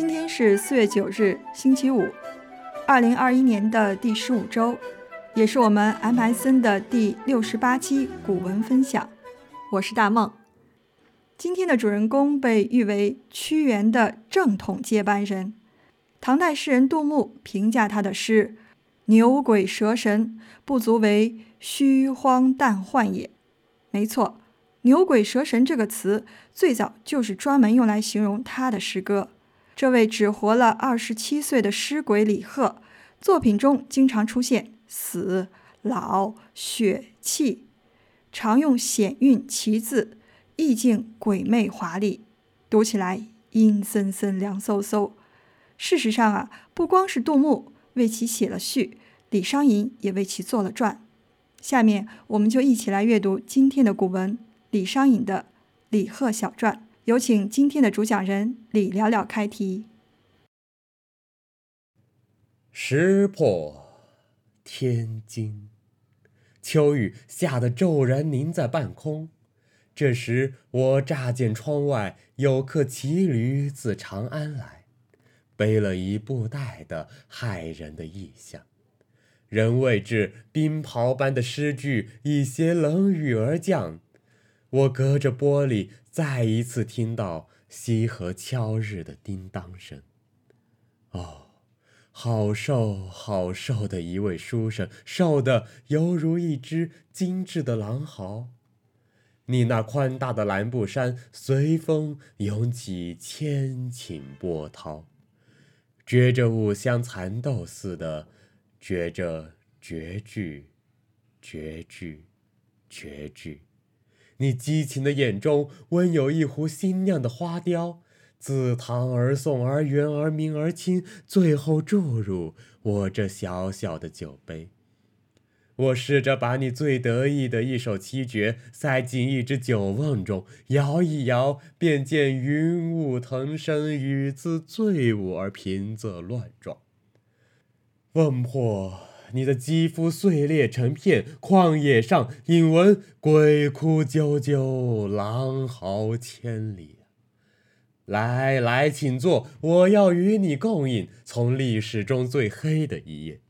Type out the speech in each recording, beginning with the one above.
今天是四月九日，星期五，二零二一年的第十五周，也是我们 MSN 的第六十八期古文分享。我是大梦。今天的主人公被誉为屈原的正统接班人。唐代诗人杜牧评价他的诗：“牛鬼蛇神，不足为虚荒诞幻也。”没错，“牛鬼蛇神”这个词最早就是专门用来形容他的诗歌。这位只活了二十七岁的诗鬼李贺，作品中经常出现死、老、血、气，常用险韵奇字，意境鬼魅华丽，读起来阴森森、凉飕飕。事实上啊，不光是杜牧为其写了序，李商隐也为其做了传。下面我们就一起来阅读今天的古文《李商隐的李贺小传》。有请今天的主讲人李聊聊开题。石破天惊，秋雨下得骤然凝在半空。这时我乍见窗外有客骑驴自长安来，背了一布袋的骇人的异象。人未至，冰雹般的诗句已携冷雨而降。我隔着玻璃。再一次听到西河敲日的叮当声，哦，好瘦好瘦的一位书生，瘦得犹如一只精致的狼毫。你那宽大的蓝布衫随风涌起千顷波涛，觉着五香蚕豆似的，觉着绝句，绝句，绝句。你激情的眼中，温有一壶新酿的花雕，自唐而宋而元而明而清，最后注入我这小小的酒杯。我试着把你最得意的一首七绝塞进一只酒瓮中，摇一摇，便见云雾腾升，雨自醉舞而平仄乱撞。瓮破。你的肌肤碎裂成片，旷野上引闻鬼哭啾啾，狼嚎千里。来来，请坐，我要与你共饮从历史中最黑的一页。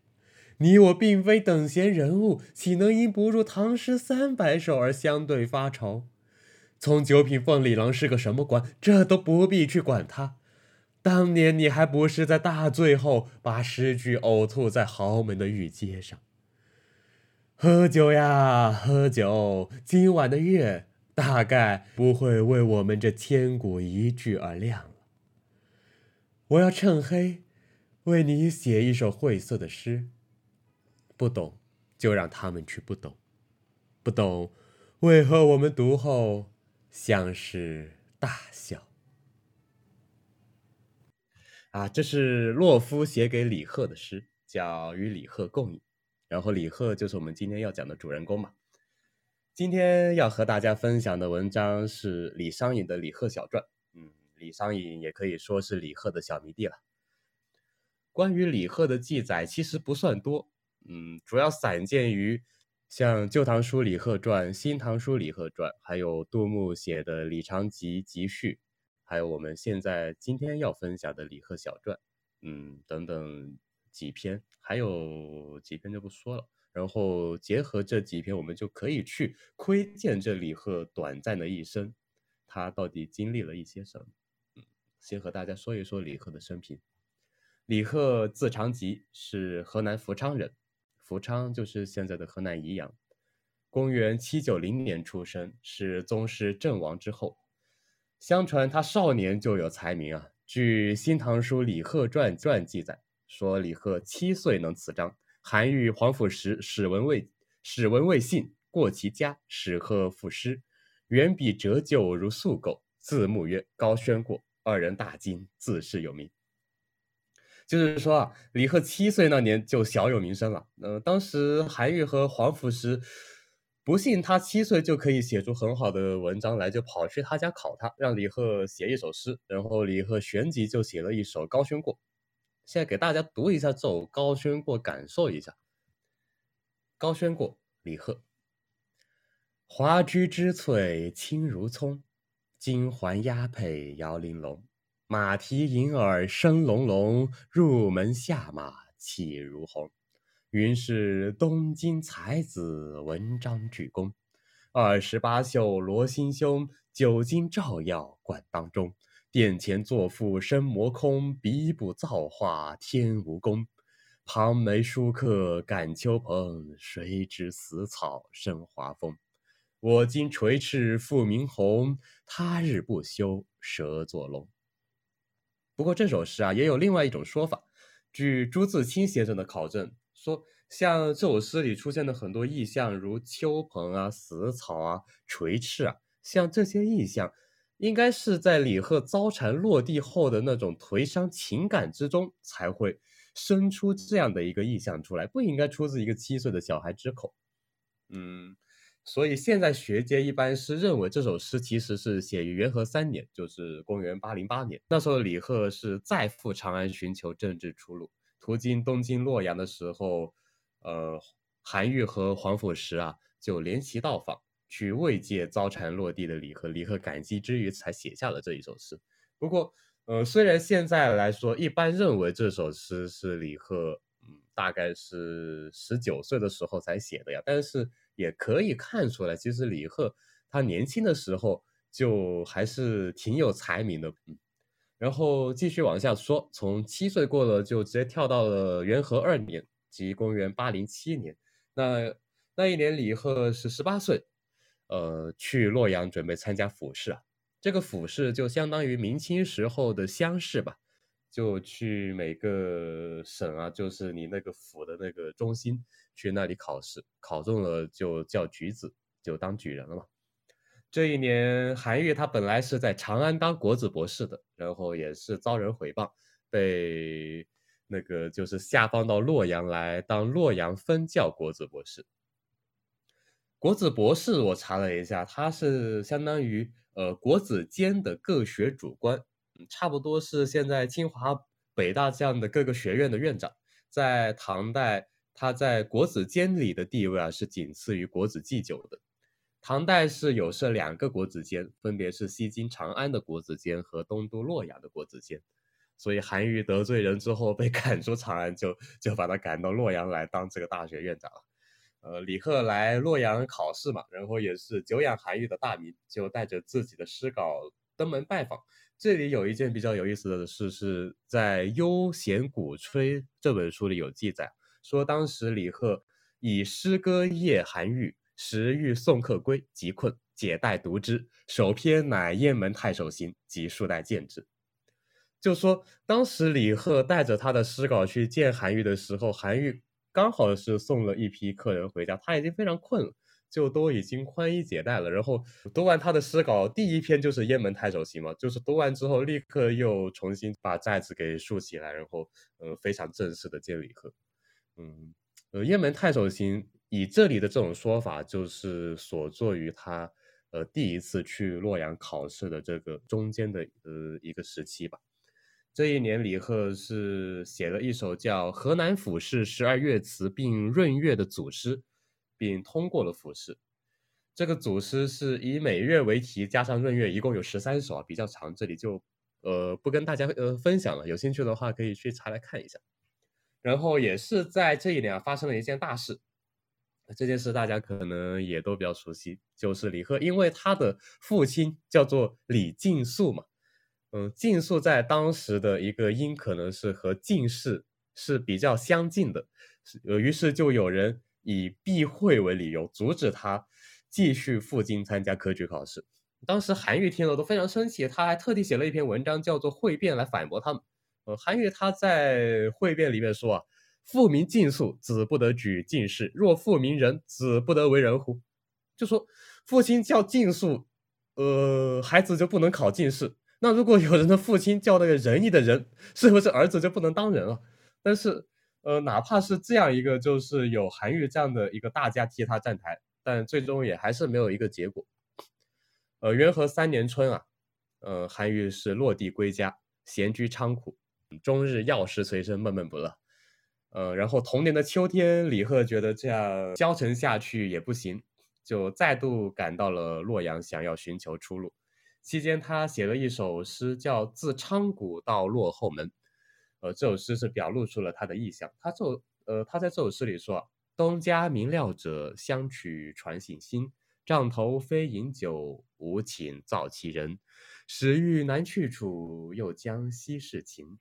你我并非等闲人物，岂能因不入唐诗三百首而相对发愁？从九品凤里郎是个什么官，这都不必去管他。当年你还不是在大醉后把诗句呕吐在豪门的御街上？喝酒呀，喝酒！今晚的月大概不会为我们这千古一句而亮了。我要趁黑为你写一首晦涩的诗。不懂就让他们去不懂，不懂为何我们读后像是大笑？啊，这是洛夫写给李贺的诗，叫《与李贺共饮》。然后李贺就是我们今天要讲的主人公嘛。今天要和大家分享的文章是李商隐的《李贺小传》。嗯，李商隐也可以说是李贺的小迷弟了。关于李贺的记载其实不算多，嗯，主要散见于像《旧唐书·李贺传》《新唐书·李贺传》，还有杜牧写的《李长吉集序》。还有我们现在今天要分享的《李贺小传》，嗯，等等几篇，还有几篇就不说了。然后结合这几篇，我们就可以去窥见这李贺短暂的一生，他到底经历了一些什么。嗯，先和大家说一说李贺的生平。李贺字长吉，是河南福昌人，福昌就是现在的河南宜阳。公元七九零年出生，是宗室郑王之后。相传他少年就有才名啊。据《新唐书·李贺传传》记载，说李贺七岁能词章，韩愈、皇甫时史文未史文未信过其家，使贺赋诗，原笔折旧如素构，字幕曰高轩过，二人大惊，自是有名。就是说啊，李贺七岁那年就小有名声了。呃，当时韩愈和皇甫时。不信他七岁就可以写出很好的文章来，就跑去他家考他，让李贺写一首诗，然后李贺旋即就写了一首《高轩过》。现在给大家读一下这首《高轩过》，感受一下《高轩过》。李贺：华居之翠青如葱，金环压佩摇玲珑。马蹄银耳声隆隆，入门下马气如虹。云是东京才子，文章举弓。二十八宿罗心胸，九经照耀冠当中。殿前作赋生魔空，笔补造化天无功。旁梅书客感秋蓬，谁知死草生华风。我今垂翅复明鸿，他日不休蛇作龙。不过这首诗啊，也有另外一种说法。据朱自清先生的考证。说像这首诗里出现的很多意象，如秋蓬啊、死草啊、垂翅啊，像这些意象，应该是在李贺遭蝉落地后的那种颓伤情感之中，才会生出这样的一个意象出来，不应该出自一个七岁的小孩之口。嗯，所以现在学界一般是认为这首诗其实是写于元和三年，就是公元八零八年。那时候李贺是再赴长安寻求政治出路。途经东京洛阳的时候，呃，韩愈和皇甫石啊就联席到访，去慰藉遭蝉落地的李贺。李贺感激之余，才写下了这一首诗。不过，呃，虽然现在来说，一般认为这首诗是李贺，嗯，大概是十九岁的时候才写的呀，但是也可以看出来，其实李贺他年轻的时候就还是挺有才名的，嗯。然后继续往下说，从七岁过了，就直接跳到了元和二年，即公元八零七年。那那一年，李贺是十八岁，呃，去洛阳准备参加府试啊。这个府试就相当于明清时候的乡试吧，就去每个省啊，就是你那个府的那个中心去那里考试，考中了就叫举子，就当举人了嘛。这一年，韩愈他本来是在长安当国子博士的，然后也是遭人诽谤，被那个就是下放到洛阳来当洛阳分教国子博士。国子博士我查了一下，他是相当于呃国子监的各学主官，差不多是现在清华、北大这样的各个学院的院长。在唐代，他在国子监里的地位啊是仅次于国子祭酒的。唐代是有设两个国子监，分别是西京长安的国子监和东都洛阳的国子监。所以韩愈得罪人之后被 赶出长安，就就把他赶到洛阳来当这个大学院长。呃，李贺来洛阳考试嘛，然后也是久仰韩愈的大名，就带着自己的诗稿登门拜访。这里有一件比较有意思的事，是在《悠闲鼓吹》这本书里有记载，说当时李贺以诗歌谒韩愈。时欲送客归，急困，解带读之。首篇乃《雁门太守行》，即数代见之。就说当时李贺带着他的诗稿去见韩愈的时候，韩愈刚好是送了一批客人回家，他已经非常困了，就都已经宽衣解带了。然后读完他的诗稿，第一篇就是《雁门太守行》嘛，就是读完之后立刻又重新把寨子给竖起来，然后呃非常正式的见李贺。嗯，呃，《雁门太守行》。以这里的这种说法，就是所作于他，呃，第一次去洛阳考试的这个中间的呃一个时期吧。这一年，李贺是写了一首叫《河南府试十二乐词并闰月》的组诗，并通过了府试。这个组诗是以每月为题，加上闰月，一共有十三首啊，比较长。这里就呃不跟大家呃分享了，有兴趣的话可以去查来看一下。然后也是在这一年啊，发生了一件大事。这件事大家可能也都比较熟悉，就是李贺，因为他的父亲叫做李敬肃嘛，嗯，敬肃在当时的一个音可能是和进士是比较相近的，呃，于是就有人以避讳为理由阻止他继续赴京参加科举考试。当时韩愈听了都非常生气，他还特地写了一篇文章叫做《汇辩》来反驳他们。呃，韩愈他在《汇辩》里面说啊。父名敬肃，子不得举进士；若父名仁，子不得为人乎？就说父亲叫敬肃，呃，孩子就不能考进士。那如果有人的父亲叫那个仁义的人，是不是儿子就不能当人了？但是，呃，哪怕是这样一个，就是有韩愈这样的一个大家替他站台，但最终也还是没有一个结果。呃，元和三年春啊，呃，韩愈是落地归家，闲居昌苦，终日药石随身，闷闷不乐。呃，然后同年的秋天，李贺觉得这样消沉下去也不行，就再度赶到了洛阳，想要寻求出路。期间他写了一首诗，叫《自昌谷到落后门》。呃，这首诗是表露出了他的意向。他这呃，他在这首诗里说：“东家明料者，相取传信心。帐头非饮酒，无请造其人。始欲难去处，又将西事情。”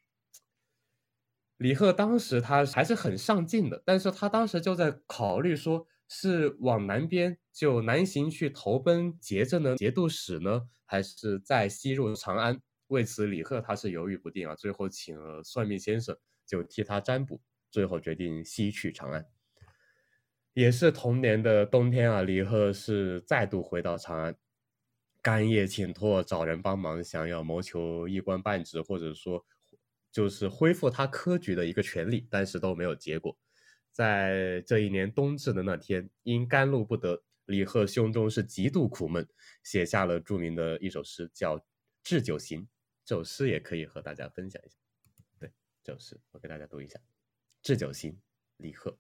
李贺当时他还是很上进的，但是他当时就在考虑说，是往南边就南行去投奔节政的节度使呢，还是再西入长安？为此，李贺他是犹豫不定啊，最后请了算命先生就替他占卜，最后决定西去长安。也是同年的冬天啊，李贺是再度回到长安，干谒请托找人帮忙，想要谋求一官半职，或者说。就是恢复他科举的一个权利，但是都没有结果。在这一年冬至的那天，因甘露不得，李贺胸中是极度苦闷，写下了著名的一首诗，叫《置酒行》。这首诗也可以和大家分享一下。对，这首诗我给大家读一下：《置酒行》，李贺。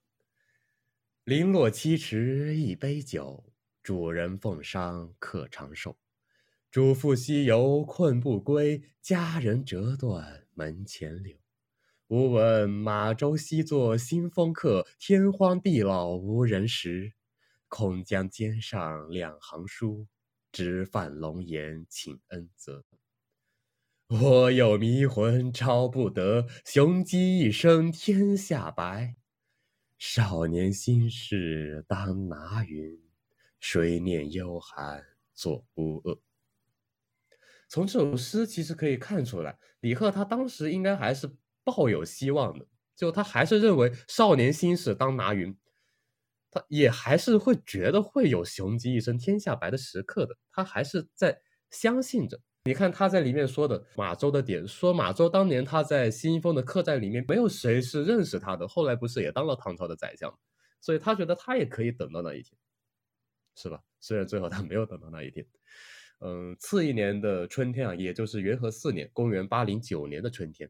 零落七尺一杯酒，主人奉觞客长寿。主父西游困不归，佳人折断。门前柳，吾闻马州西作新风客，天荒地老无人识。空将笺上两行书，直犯龙颜请恩泽。我有迷魂招不得，雄鸡一声天下白。少年心事当拿云，谁念幽寒作乌恶。从这首诗其实可以看出来，李贺他当时应该还是抱有希望的，就他还是认为少年心事当拿云，他也还是会觉得会有雄鸡一声天下白的时刻的，他还是在相信着。你看他在里面说的马周的点，说马周当年他在新丰的客栈里面，没有谁是认识他的，后来不是也当了唐朝的宰相，所以他觉得他也可以等到那一天，是吧？虽然最后他没有等到那一天。嗯，次一年的春天啊，也就是元和四年（公元809年的春天），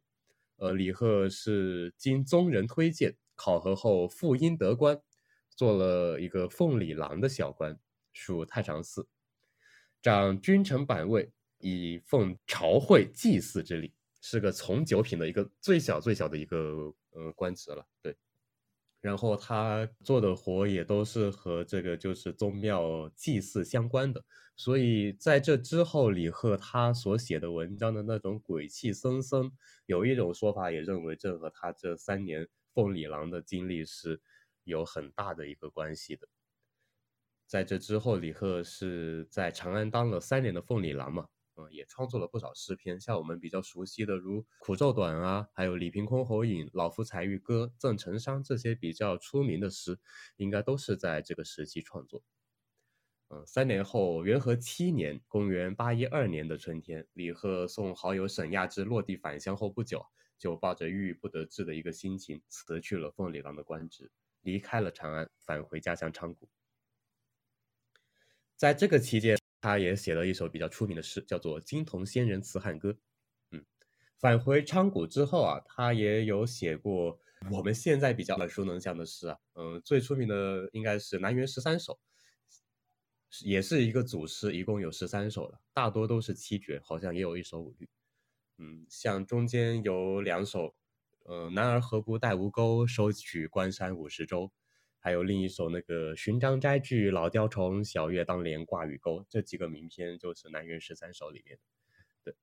呃，李贺是经宗人推荐，考核后复因得官，做了一个奉礼郎的小官，属太常寺，掌君臣版位，以奉朝会祭祀之礼，是个从九品的一个最小最小的一个呃官职了。对。然后他做的活也都是和这个就是宗庙祭祀相关的，所以在这之后，李贺他所写的文章的那种鬼气森森，有一种说法也认为这和他这三年奉礼郎的经历是有很大的一个关系的。在这之后，李贺是在长安当了三年的奉礼郎嘛。嗯也创作了不少诗篇，像我们比较熟悉的如《苦咒短》啊，还有《李凭箜篌引》《老夫彩玉歌》《赠陈商》这些比较出名的诗，应该都是在这个时期创作。嗯，三年后，元和七年（公元812年的春天），李贺送好友沈亚之落地返乡后不久，就抱着郁郁不得志的一个心情，辞去了奉礼郎的官职，离开了长安，返回家乡昌谷。在这个期间，他也写了一首比较出名的诗，叫做《金童仙人辞汉歌》。嗯，返回昌谷之后啊，他也有写过我们现在比较耳熟能详的诗啊。嗯，最出名的应该是《南园十三首》，也是一个组诗，一共有十三首了，大多都是七绝，好像也有一首五律。嗯，像中间有两首，呃，“男儿何不带吴钩，收取关山五十州”。还有另一首那个“寻章摘句老雕虫，小月当帘挂雨钩”，这几个名篇就是《南园十三首》里面的。对，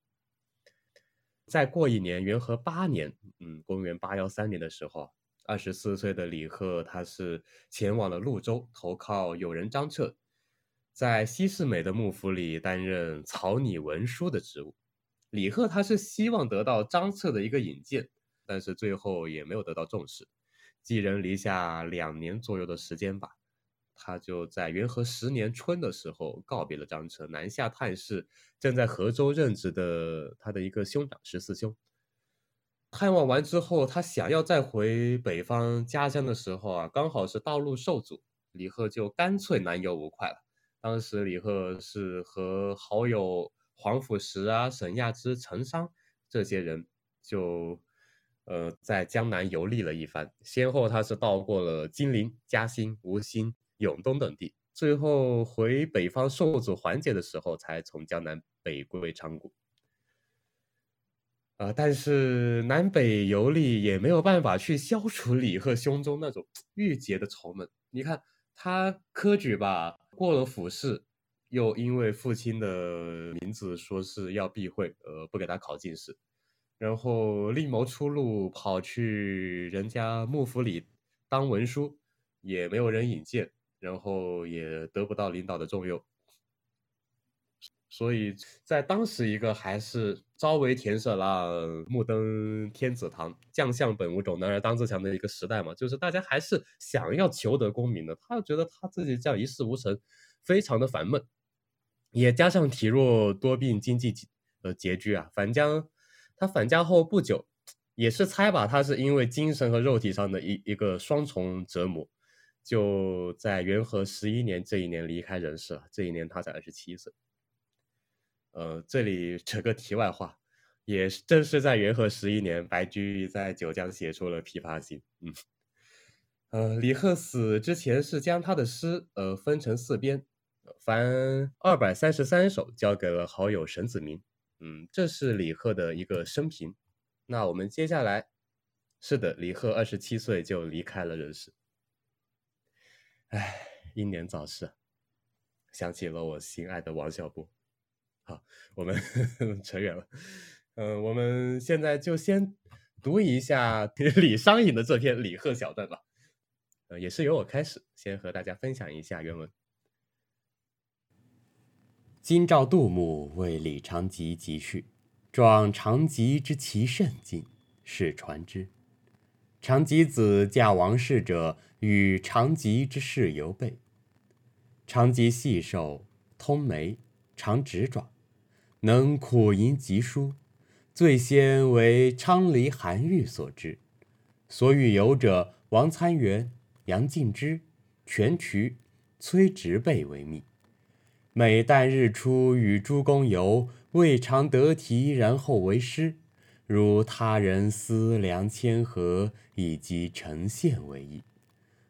再过一年，元和八年，嗯，公元八幺三年的时候，二十四岁的李贺他是前往了潞州投靠友人张彻，在西市美的幕府里担任草拟文书的职务。李贺他是希望得到张彻的一个引荐，但是最后也没有得到重视。寄人篱下两年左右的时间吧，他就在元和十年春的时候告别了张彻，南下探视正在河州任职的他的一个兄长十四兄。探望完之后，他想要再回北方家乡的时候啊，刚好是道路受阻，李贺就干脆南游无快了。当时李贺是和好友黄甫石啊、沈亚之、陈商这些人就。呃，在江南游历了一番，先后他是到过了金陵、嘉兴、吴兴、永东等地，最后回北方受阻缓解的时候，才从江南北归长谷。啊，但是南北游历也没有办法去消除李贺胸中那种 郁结的愁闷。你看他科举吧，过了府试，又因为父亲的名字说是要避讳，呃，不给他考进士，然后另谋出路，跑去人家幕府里当文书，也没有人引荐，然后也得不到领导的重用。所以在当时一个还是朝为田舍郎，暮登天子堂，将相本无种，男儿当自强的一个时代嘛，就是大家还是想要求得功名的。他觉得他自己这样一事无成，非常的烦闷，也加上体弱多病，经济呃拮据啊。返疆，他返家后不久，也是猜吧，他是因为精神和肉体上的一一个双重折磨，就在元和十一年这一年离开人世了。这一年他才二十七岁。呃，这里扯个题外话，也正是在元和十一年，白居易在九江写出了《琵琶行》。嗯，呃，李贺死之前是将他的诗呃分成四编，凡二百三十三首，交给了好友沈子明。嗯，这是李贺的一个生平。那我们接下来，是的，李贺二十七岁就离开了人世。唉，英年早逝，想起了我心爱的王小波。好，我们 扯远了。嗯，我们现在就先读一下李商隐的这篇《李贺小传》吧。呃，也是由我开始，先和大家分享一下原文。今召杜牧为李长吉集序，状长吉之奇甚近，是传之。长吉子嫁王氏者，与长吉之事犹备。长吉细瘦，通眉，长指爪。能苦吟疾书，最先为昌黎韩愈所知。所与游者王参元、杨敬之、全渠、崔植辈为密。每旦日出与诸公游，未尝得题，然后为诗。如他人思量千河，以及呈现为意。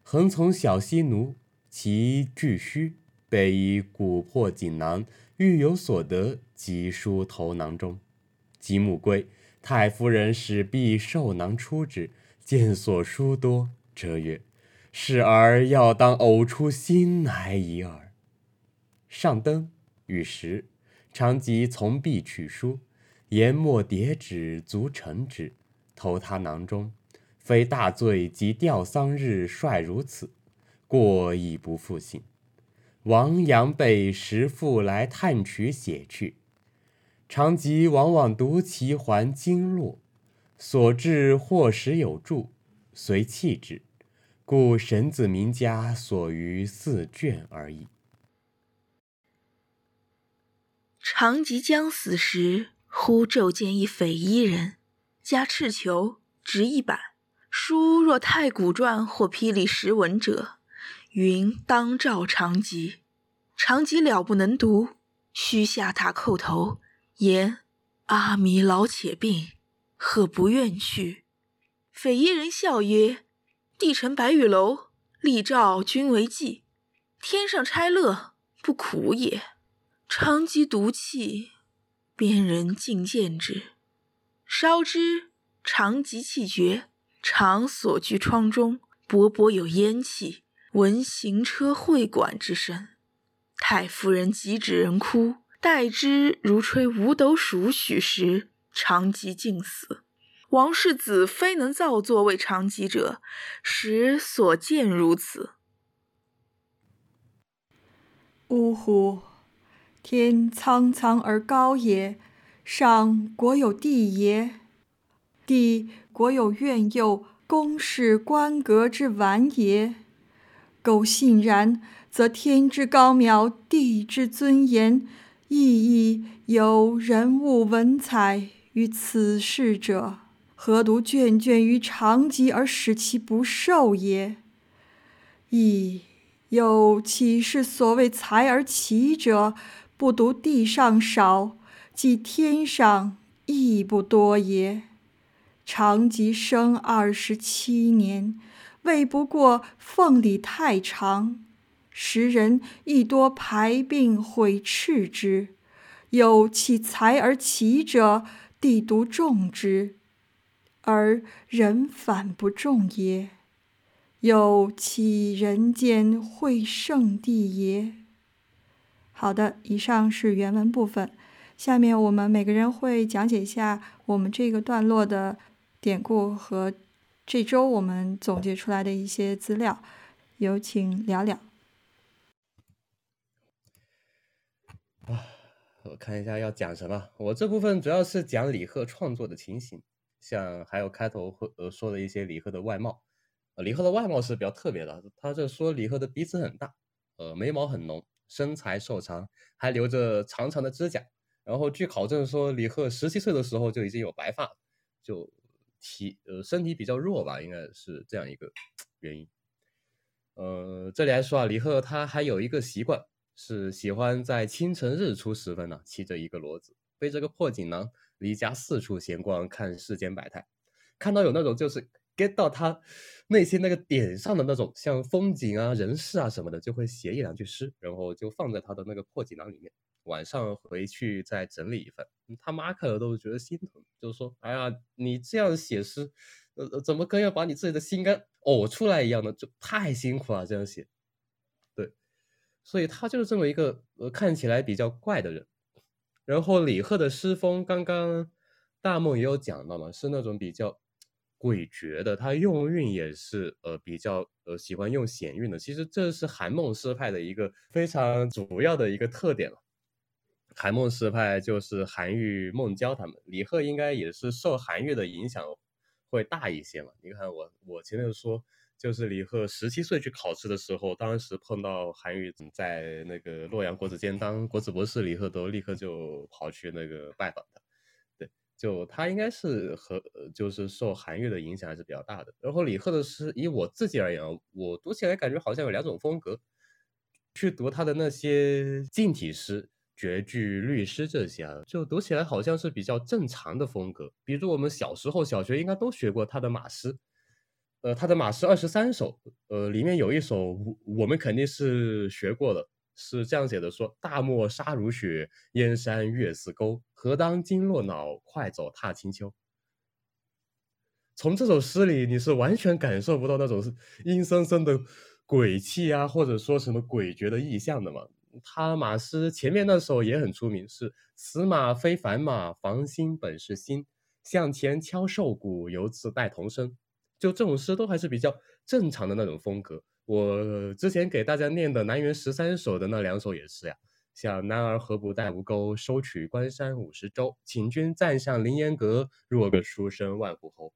恒从小溪奴，其具虚，备以古破锦囊。欲有所得，即书头囊中。及暮归，太夫人使婢受囊出之，见所书多，折曰：“是儿要当呕出心来矣耳。”上灯，与食，常即从婢取书，研墨叠纸，足成之，投他囊中。非大醉及吊丧日率如此，过亦不复信。王阳被时复来探取写去，常吉往往读其还经络，所至或时有注，随弃之。故神子名家所余四卷而已。长吉将死时，忽骤见一匪夷人，加赤裘，执一板，书若太古传或霹雳石文者。云当召长吉，长吉了不能读，须下榻叩头，言阿弥老且病，何不愿去？匪夷人笑曰：“帝臣白玉楼，立诏君为祭，天上差乐，不苦也。”长吉独泣，边人尽见之，烧之。长吉气绝，常所居窗中，勃勃有烟气。闻行车会馆之声，太夫人急指人哭，待之如吹五斗数许时，长吉竟死。王世子非能造作为长吉者，实所见如此。呜呼！天苍苍而高也，上国有帝也，帝国有怨囿、宫室、官阁之完也。苟信然，则天之高渺，地之尊严，亦亦有人物文采于此事者，何独眷眷于长吉而使其不受也？亦有岂是所谓才而奇者，不独地上少，即天上亦不多也？长吉生二十七年。未不过奉礼太长，时人亦多排病毁斥之。有其才而奇者，帝独重之，而人反不重也？有其人间会圣地也？好的，以上是原文部分。下面我们每个人会讲解一下我们这个段落的典故和这周我们总结出来的一些资料。有请聊聊。啊，我看一下要讲什么。我这部分主要是讲李贺创作的情形，像还有开头会呃说的一些李贺的外貌。呃，李贺的外貌是比较特别的，他这说李贺的鼻子很大，呃，眉毛很浓，身材瘦长，还留着长长的指甲。然后据考证说，李贺十七岁的时候就已经有白发，就体呃身体比较弱吧，应该是这样一个原因。呃，这里来说啊，李贺他还有一个习惯，是喜欢在清晨日出时分呢，骑着一个骡子，背着个破锦囊，离家四处闲逛，看世间百态。看到有那种就是 get 到他内心那个点上的那种，像风景啊、人事啊什么的，就会写一两句诗，然后就放在他的那个破锦囊里面。晚上回去再整理一份，他妈看了都觉得心疼，就说：“哎呀，你这样写诗，呃，怎么跟要把你自己的心肝呕出来一样的，就太辛苦了。”这样写，所以他就是这么一个呃看起来比较怪的人。然后李贺的诗风，刚刚大梦也有讲到嘛，是那种比较诡谲的，他用韵也是呃比较呃喜欢用险韵的。其实这是韩孟诗派的一个非常主要的一个特点了。韩孟诗派就是韩愈、孟郊他们，李贺应该也是受韩愈的影响会大一些嘛？你看我我前面说，就是李贺十七岁去考试的时候，当时碰到韩愈在那个洛阳国子监当国子博士，李贺都立刻就跑去那个拜访他。对，就他应该是和就是受韩愈的影响还是比较大的。然后李贺的诗，以我自己而言，我读起来感觉好像有两种风格，去读他的那些近体诗。绝句、律诗这些啊，就读起来好像是比较正常的风格。比如我们小时候小学应该都学过他的马诗，呃，他的马诗二十三首，呃，里面有一首我我们肯定是学过的，是这样写的：说大漠沙如雪，燕山月似钩，何当金络脑，快走踏清秋。从这首诗里，你是完全感受不到那种是阴森森的鬼气啊，或者说什么诡谲的意象的嘛。他马诗前面那首也很出名，是“此马非凡马，房心本是心，向前敲瘦骨，犹自带童声”。就这种诗都还是比较正常的那种风格。我之前给大家念的南园十三首的那两首也是呀，像“男儿何不带吴钩，收取关山五十州。请君暂上凌烟阁，若个书生万户侯。”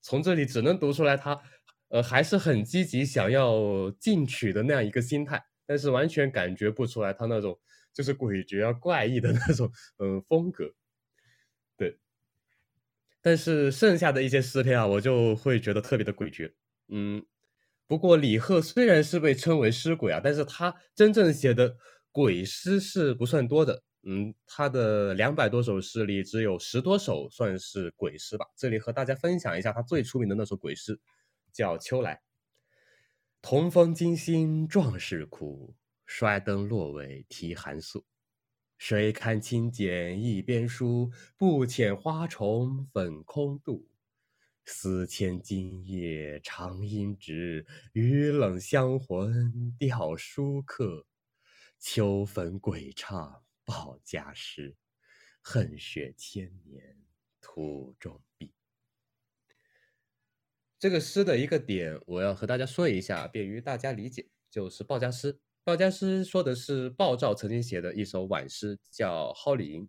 从这里只能读出来，他呃还是很积极，想要进取的那样一个心态。但是完全感觉不出来他那种就是诡谲啊、怪异的那种嗯风格，但是剩下的一些诗篇啊，我就会觉得特别的诡谲。嗯，不过李贺虽然是被称为诗鬼啊，但是他真正写的鬼诗是不算多的。嗯，他的两百多首诗里只有十多首算是鬼诗吧。这里和大家分享一下他最出名的那首鬼诗，叫《秋来》。同风惊心壮士苦，摔灯落尾啼寒宿。谁堪轻简一边书？不遣花重粉空度。思牵今夜长阴直，雨冷香魂吊书客。秋坟鬼唱报家诗，恨雪千年土中碧。这个诗的一个点，我要和大家说一下，便于大家理解，就是报家诗。鲍家诗说的是鲍照曾经写的一首挽诗，叫《蒿里吟》。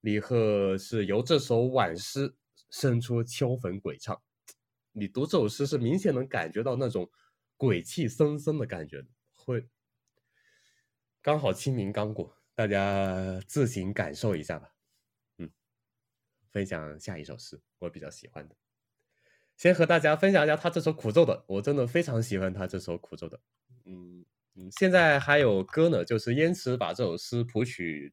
李贺是由这首挽诗生出秋坟鬼唱。你读这首诗是明显能感觉到那种鬼气森森的感觉，会刚好清明刚过，大家自行感受一下吧。嗯，分享下一首诗，我比较喜欢的。先和大家分享一下他这首苦咒的，我真的非常喜欢他这首苦咒的。嗯现在还有歌呢，就是燕池把这首诗谱曲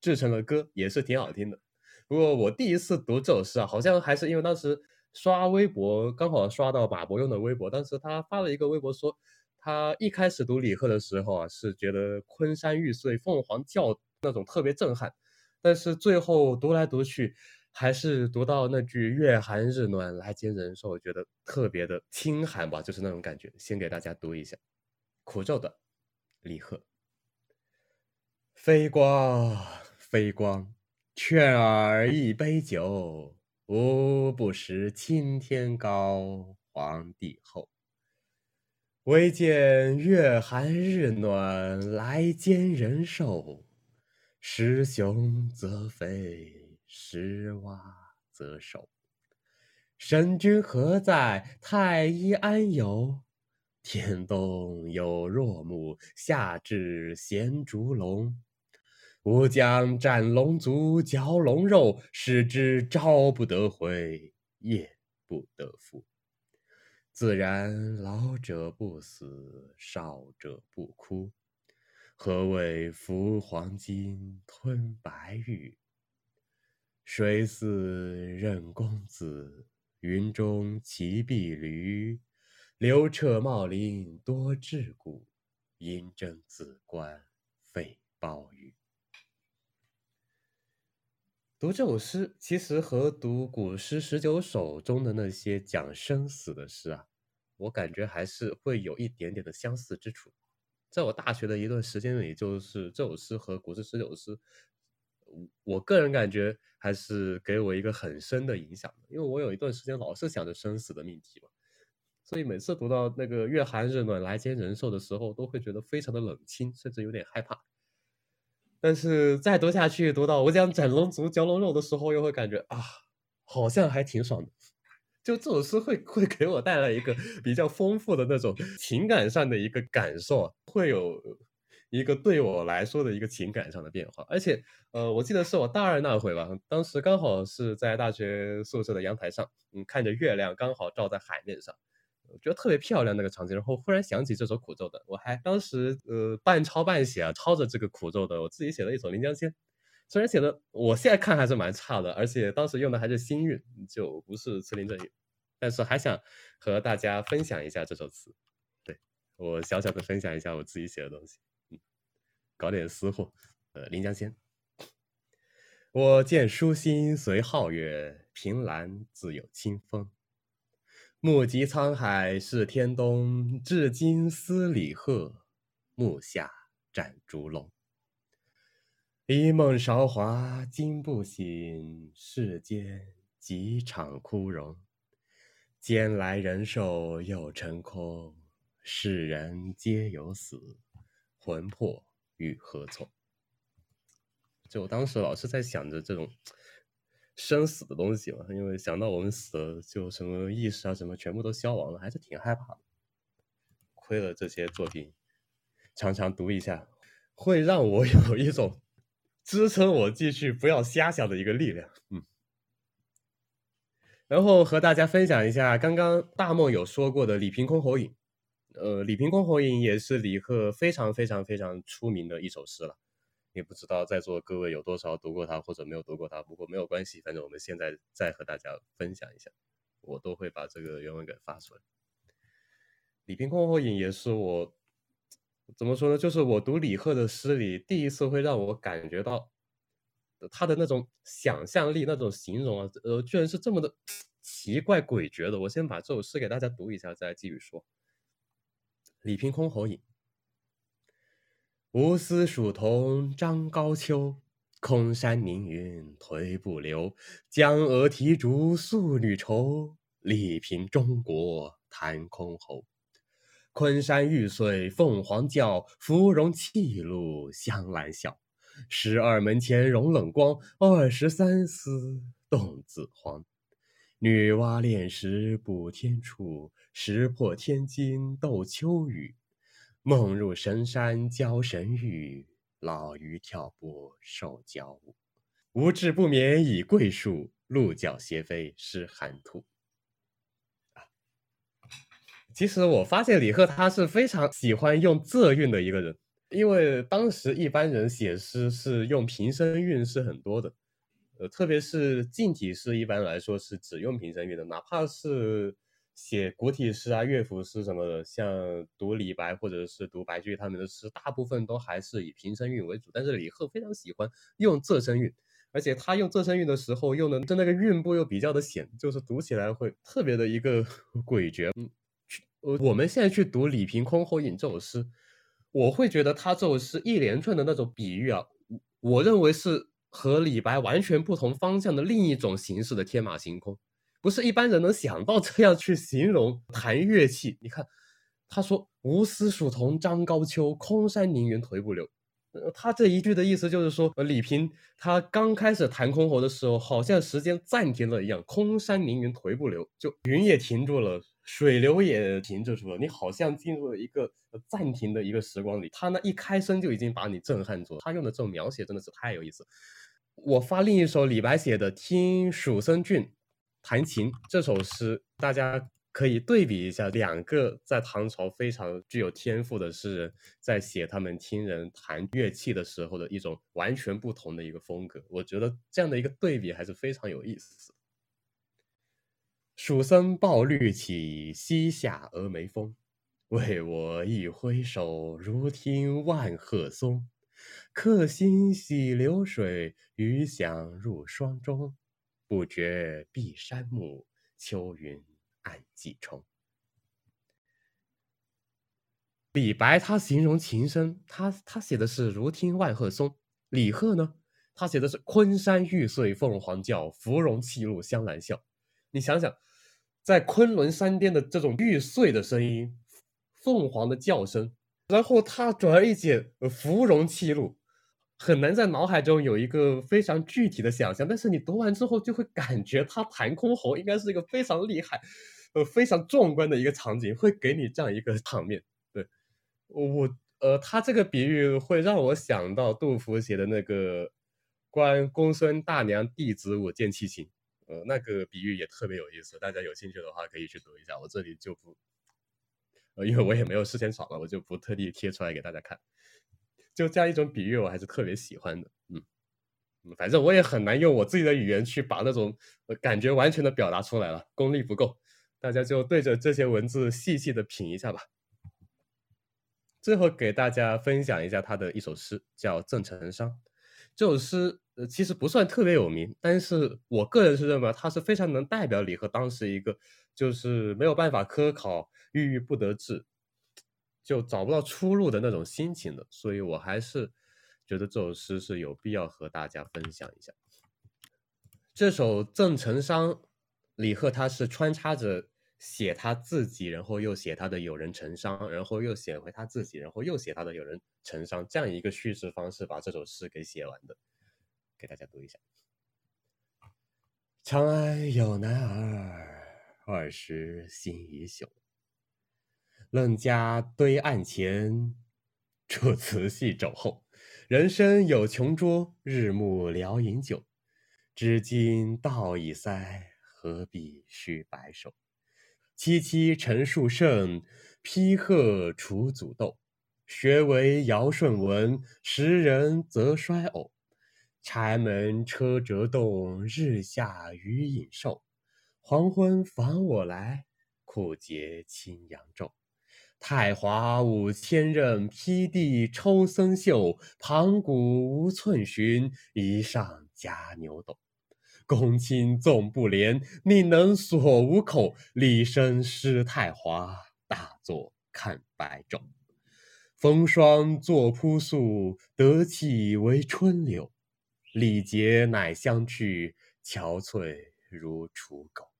制成了歌，也是挺好听的。不过我第一次读这首诗啊，好像还是因为当时刷微博刚好刷到马伯庸的微博，当时他发了一个微博说他一开始读李贺的时候啊，是觉得昆山玉碎、凤凰叫那种特别震撼，但是最后读来读去，还是读到那句“月寒日暖来煎人寿”，觉得特别的清寒吧，就是那种感觉。先给大家读一下苦咒的李贺：飞光飞光，劝尔一杯酒，吾不识青天高，皇帝厚。唯见月寒日暖来煎人寿，时雄则飞，时蛙则瘦。神君何在？太医安有？天东有若木，夏至衔烛龙。吾将斩龙族，嚼龙肉，使之朝不得回，夜不得复。自然老者不死，少者不哭。何谓服黄金，吞白玉？谁似任公子？云中骑碧驴。刘彻茂林多智古，银征子冠费暴雨。读这首诗，其实和读古诗十九首中的那些讲生死的诗啊，我感觉还是会有一点点的相似之处。在我大学的一段时间里，就是这首诗和古诗十九诗，我个人感觉还是给我一个很深的影响的。因为我有一段时间老是想着生死的命题嘛，所以每次读到那个“月寒日暖来煎人寿”的时候，都会觉得非常的冷清，甚至有点害怕。但是再读下去，读到我讲斩龙族嚼龙肉的时候，又会感觉啊，好像还挺爽的。就这首诗会会给我带来一个比较丰富的那种情感上的一个感受，会有一个对我来说的一个情感上的变化。而且，呃，我记得是我大二那回吧，当时刚好是在大学宿舍的阳台上，嗯，看着月亮刚好照在海面上。我觉得特别漂亮那个场景，然后忽然想起这首苦咒的，我还当时呃半抄半写啊，抄着这个苦咒的，我自己写了一首《临江仙》，虽然写的我现在看还是蛮差的，而且当时用的还是新韵，就不是词林正韵，但是还想和大家分享一下这首词，对我小小的分享一下我自己写的东西，嗯，搞点私货，呃，《临江仙》，我见书心随皓月，凭栏自有清风。目极沧海是天东，至今思李贺，目下展烛龙。一梦韶华今不醒，世间几场枯荣。间来人寿又成空，世人皆有死，魂魄与何从？就当时老是在想着这种。生死的东西嘛，因为想到我们死了，就什么意识啊，什么全部都消亡了，还是挺害怕的。亏了这些作品，常常读一下，会让我 有一种支撑我继续不要瞎想的一个力量。嗯。然后和大家分享一下，刚刚大梦有说过的《李凭箜篌引》，呃，《李凭箜篌引》也是李贺非常非常非常出名的一首诗了。也不知道在座各位有多少读过它或者没有读过它，不过没有关系，反正我们现在再和大家分享一下，我都会把这个原文给发出来。李凭箜篌引也是我怎么说呢？就是我读李贺的诗里第一次会让我感觉到他的那种想象力、那种形容啊，呃，居然是这么的奇怪诡谲的。我先把这首诗给大家读一下，再继续说。李凭箜篌引。无丝蜀桐张高秋，空山凝云颓不留。江娥啼竹素女愁，力凭中国弹箜篌。昆山玉碎凤凰叫，芙蓉泣露香兰笑。十二门前融冷光，二十三丝动子慌。女娲炼石补天处，石破天惊斗秋雨。梦入神山教神域，老鱼跳波受教舞。无志不眠倚桂树，鹿角斜飞湿寒兔。其实我发现李贺他是非常喜欢用仄韵的一个人，因为当时一般人写诗是用平声韵是很多的，呃，特别是近体诗，一般来说是只用平声韵的，哪怕是写古体诗啊、乐府诗什么的，像读李白或者是读白居易他们的诗，大部分都还是以平声韵为主。但是李贺非常喜欢用仄声韵，而且他用仄声韵的时候用的就那个韵部又比较的险，就是读起来会特别的一个 诡谲。嗯，呃，我们现在去读《李凭箜篌引》这首诗，我会觉得他这首诗一连串的那种比喻啊，我认为是和李白完全不同方向的另一种形式的天马行空。不是一般人能想到这样去形容弹乐器。你看，他说“无丝蜀桐张高秋，空山凝云颓不留”。呃，他这一句的意思就是说，李平他刚开始弹箜篌的时候，好像时间暂停了一样，空山凝云颓不留，就云也停住了，水流也停止住了，你好像进入了一个暂停的一个时光里。他那一开声就已经把你震撼住了。他用的这种描写真的是太有意思。我发另一首李白写的《听蜀僧俊》。弹琴这首诗，大家可以对比一下，两个在唐朝非常具有天赋的诗人，在写他们听人弹乐器的时候的一种完全不同的一个风格。我觉得这样的一个对比还是非常有意思。蜀僧抱绿绮，西下峨眉峰。为我一挥手，如听万壑松。客心洗流水，鱼响入霜钟。不觉碧山暮，秋云暗几重。李白他形容琴声，他他写的是如听万壑松。李贺呢，他写的是昆山玉碎凤凰叫，芙蓉泣露香兰笑。你想想，在昆仑山巅的这种玉碎的声音，凤凰的叫声，然后他转而一写芙蓉泣露。很难在脑海中有一个非常具体的想象，但是你读完之后就会感觉他弹箜篌应该是一个非常厉害、呃非常壮观的一个场景，会给你这样一个场面。对我，呃，他这个比喻会让我想到杜甫写的那个“观公孙大娘弟子舞剑器琴”，呃，那个比喻也特别有意思。大家有兴趣的话可以去读一下，我这里就不，呃，因为我也没有事先找了，我就不特地贴出来给大家看。就这样一种比喻，我还是特别喜欢的。嗯，反正我也很难用我自己的语言去把那种感觉完全的表达出来了，功力不够。大家就对着这些文字细细的品一下吧。最后给大家分享一下他的一首诗，叫《赠城商》。这首诗呃其实不算特别有名，但是我个人是认为它是非常能代表李贺当时一个就是没有办法科考、郁郁不得志。就找不到出路的那种心情的，所以我还是觉得这首诗是有必要和大家分享一下。这首《赠城商》，李贺他是穿插着写他自己，然后又写他的友人陈商，然后又写回他自己，然后又写他的友人陈商，这样一个叙事方式把这首诗给写完的。给大家读一下：长安有男儿，二十心已朽。楞家堆案前，处瓷系肘后。人生有穷桌，日暮聊饮酒。知今道已塞，何必须白首？萋萋陈述圣，批贺楚祖斗。学为尧舜文，时人则衰偶。柴门车辙动，日下鱼饮瘦。黄昏访我来，苦节青阳昼。太华五千仞，披地抽僧袖。盘古无寸寻，一上加牛斗。公卿纵不廉，宁能锁吾口？立身失太华，大作看白昼。风霜作铺素，得气为春柳。礼节乃相去，憔悴如刍狗。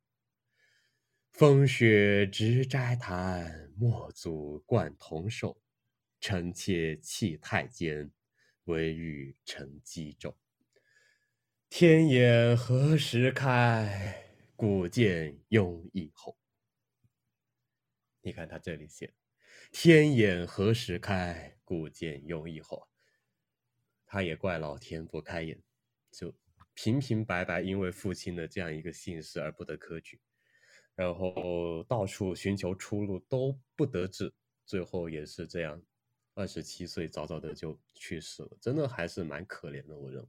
风雪直斋坛，莫阻冠同寿。臣妾弃太监，唯欲乘机舟。天眼何时开？古剑拥缢后。你看他这里写“天眼何时开？古剑拥缢后”，他也怪老天不开眼，就平平白白因为父亲的这样一个姓氏而不得科举。然后到处寻求出路都不得志，最后也是这样，二十七岁早早的就去世了，真的还是蛮可怜的。我认为，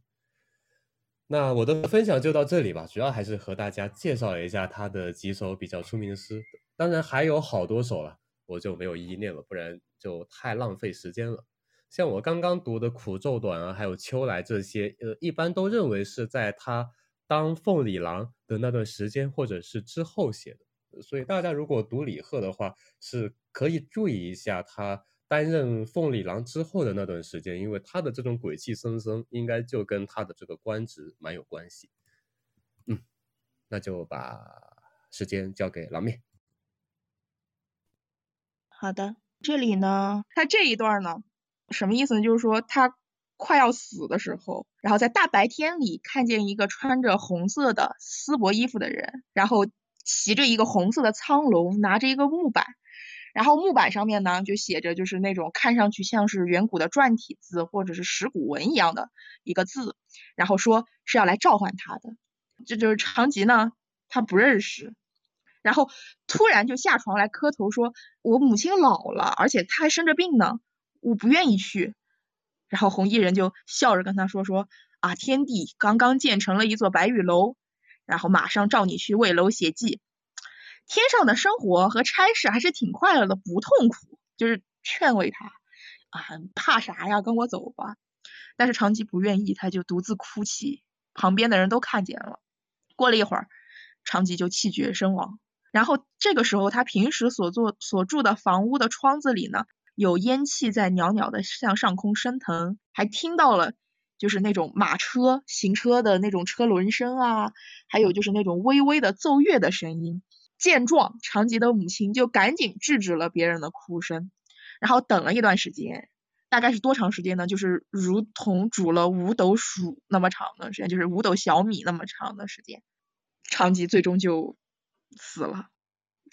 那我的分享就到这里吧，主要还是和大家介绍一下他的几首比较出名的诗，当然还有好多首了，我就没有一一念了，不然就太浪费时间了。像我刚刚读的《苦昼短》啊，还有《秋来》这些，呃，一般都认为是在他当凤里郎的那段时间，或者是之后写的。所以大家如果读李贺的话，是可以注意一下他。担任凤里郎之后的那段时间，因为他的这种鬼气森森，应该就跟他的这个官职蛮有关系。嗯，那就把时间交给狼面。好的，这里呢，他这一段呢，什么意思呢？就是说他快要死的时候，然后在大白天里看见一个穿着红色的丝帛衣服的人，然后骑着一个红色的苍龙，拿着一个木板。然后木板上面呢，就写着就是那种看上去像是远古的篆体字或者是石鼓文一样的一个字，然后说是要来召唤他的，这就是长吉呢，他不认识，然后突然就下床来磕头说：“我母亲老了，而且她还生着病呢，我不愿意去。”然后红衣人就笑着跟他说：“说啊，天帝刚刚建成了一座白玉楼，然后马上召你去为楼写祭。”天上的生活和差事还是挺快乐的，不痛苦，就是劝慰他啊，怕啥呀，跟我走吧。但是长吉不愿意，他就独自哭泣，旁边的人都看见了。过了一会儿，长吉就气绝身亡。然后这个时候，他平时所做所住的房屋的窗子里呢，有烟气在袅袅的向上空升腾，还听到了就是那种马车行车的那种车轮声啊，还有就是那种微微的奏乐的声音。见状，长吉的母亲就赶紧制止了别人的哭声，然后等了一段时间，大概是多长时间呢？就是如同煮了五斗黍那么长的时间，就是五斗小米那么长的时间，长吉最终就死了。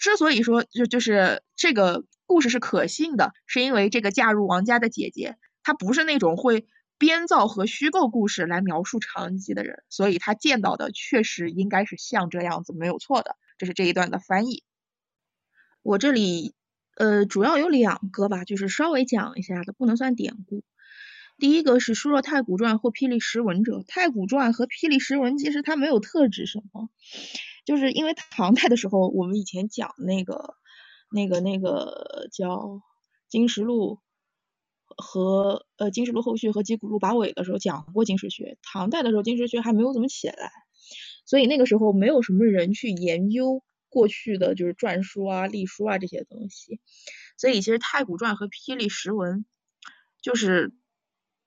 之所以说就就是这个故事是可信的，是因为这个嫁入王家的姐姐，她不是那种会编造和虚构故事来描述长吉的人，所以她见到的确实应该是像这样子，没有错的。这是这一段的翻译。我这里呃主要有两个吧，就是稍微讲一下的，不能算典故。第一个是《书若太古传》或《霹雳石文》者，《太古传》和《霹雳石文》其实它没有特指什么，就是因为唐代的时候，我们以前讲那个那个那个叫《金石录》和呃《金石录》后续和《击鼓录》把尾的时候讲过金石学。唐代的时候，金石学还没有怎么起来。所以那个时候没有什么人去研究过去的就是篆书啊、隶书啊这些东西，所以其实《太古传》和《霹雳石文》就是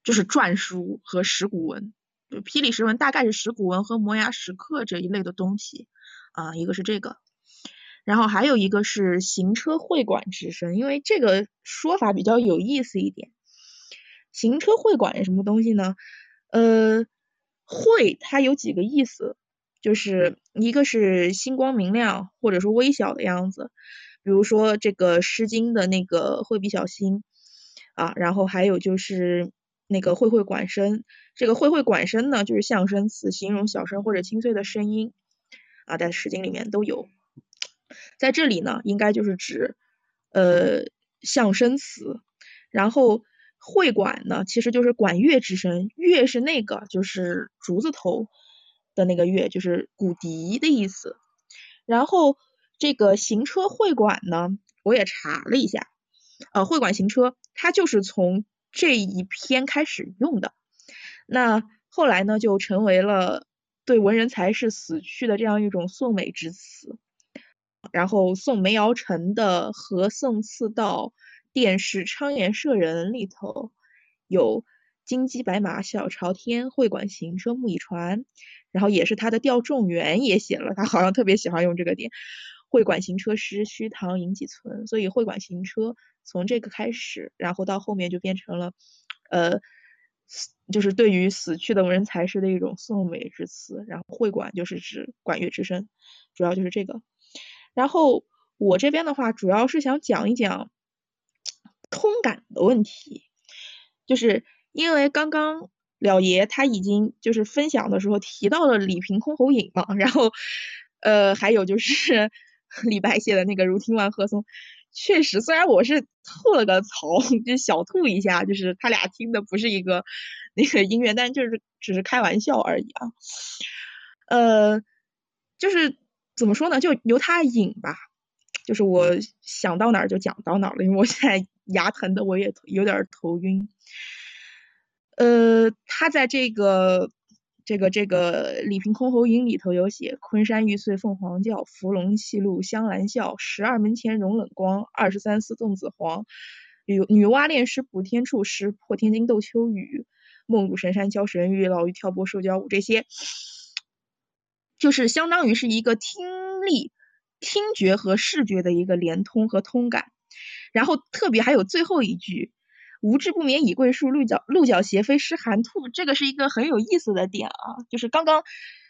就是篆书和石鼓文，就《霹雳石文》大概是石鼓文和摩崖石刻这一类的东西啊，一个是这个，然后还有一个是行车会馆之声，因为这个说法比较有意思一点。行车会馆是什么东西呢？呃，会它有几个意思。就是一个是星光明亮，或者说微小的样子，比如说这个《诗经》的那个“惠比小星”啊，然后还有就是那个“会会管声”，这个“会会管声”呢，就是象声词，形容小声或者清脆的声音啊，在《诗经》里面都有。在这里呢，应该就是指呃象声词，然后“会管”呢，其实就是管乐之声，乐是那个就是竹字头。的那个乐就是骨笛的意思，然后这个行车会馆呢，我也查了一下，呃，会馆行车它就是从这一篇开始用的，那后来呢就成为了对文人才士死去的这样一种颂美之词，然后宋梅尧臣的《和宋次道殿试昌言舍人》里头有金鸡白马小朝天，会馆行车木已传。然后也是他的调仲元也写了，他好像特别喜欢用这个点。会馆行车诗，虚堂引几存，所以会馆行车从这个开始，然后到后面就变成了，呃，就是对于死去的文人才士的一种颂美之词。然后会馆就是指管乐之声，主要就是这个。然后我这边的话，主要是想讲一讲通感的问题，就是因为刚刚。了爷他已经就是分享的时候提到了李平箜篌引嘛，然后呃还有就是 李白写的那个《如听万壑松》，确实虽然我是吐了个槽，就小吐一下，就是他俩听的不是一个那个音乐，但就是只是开玩笑而已啊。呃，就是怎么说呢，就由他引吧。就是我想到哪儿就讲到哪儿了，因为我现在 牙疼的我也有点头晕。呃，他在这个这个这个《李凭箜篌引》里头有写：“昆山玉碎凤凰叫，芙蓉戏露香兰笑。十二门前融冷光，二十三寺粽子黄。女女娲炼石补天处，石破天惊斗秋雨。梦入神山教神玉，老妪挑拨受教舞。”这些就是相当于是一个听力、听觉和视觉的一个连通和通感。然后特别还有最后一句。无志不眠倚桂树，鹿角鹿角斜飞湿寒兔。这个是一个很有意思的点啊，就是刚刚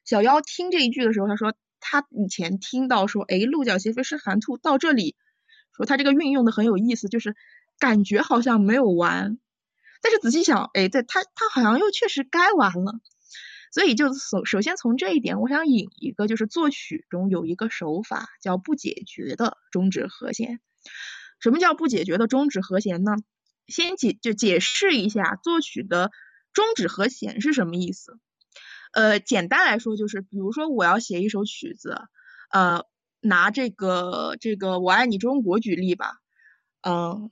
小妖听这一句的时候，他说他以前听到说，哎，鹿角斜飞湿寒兔，到这里说他这个运用的很有意思，就是感觉好像没有完，但是仔细想，哎，在他他好像又确实该完了。所以就首首先从这一点，我想引一个，就是作曲中有一个手法叫不解决的终止和弦。什么叫不解决的终止和弦呢？先解就解释一下作曲的终止和弦是什么意思。呃，简单来说就是，比如说我要写一首曲子，呃，拿这个这个我爱你中国举例吧，嗯，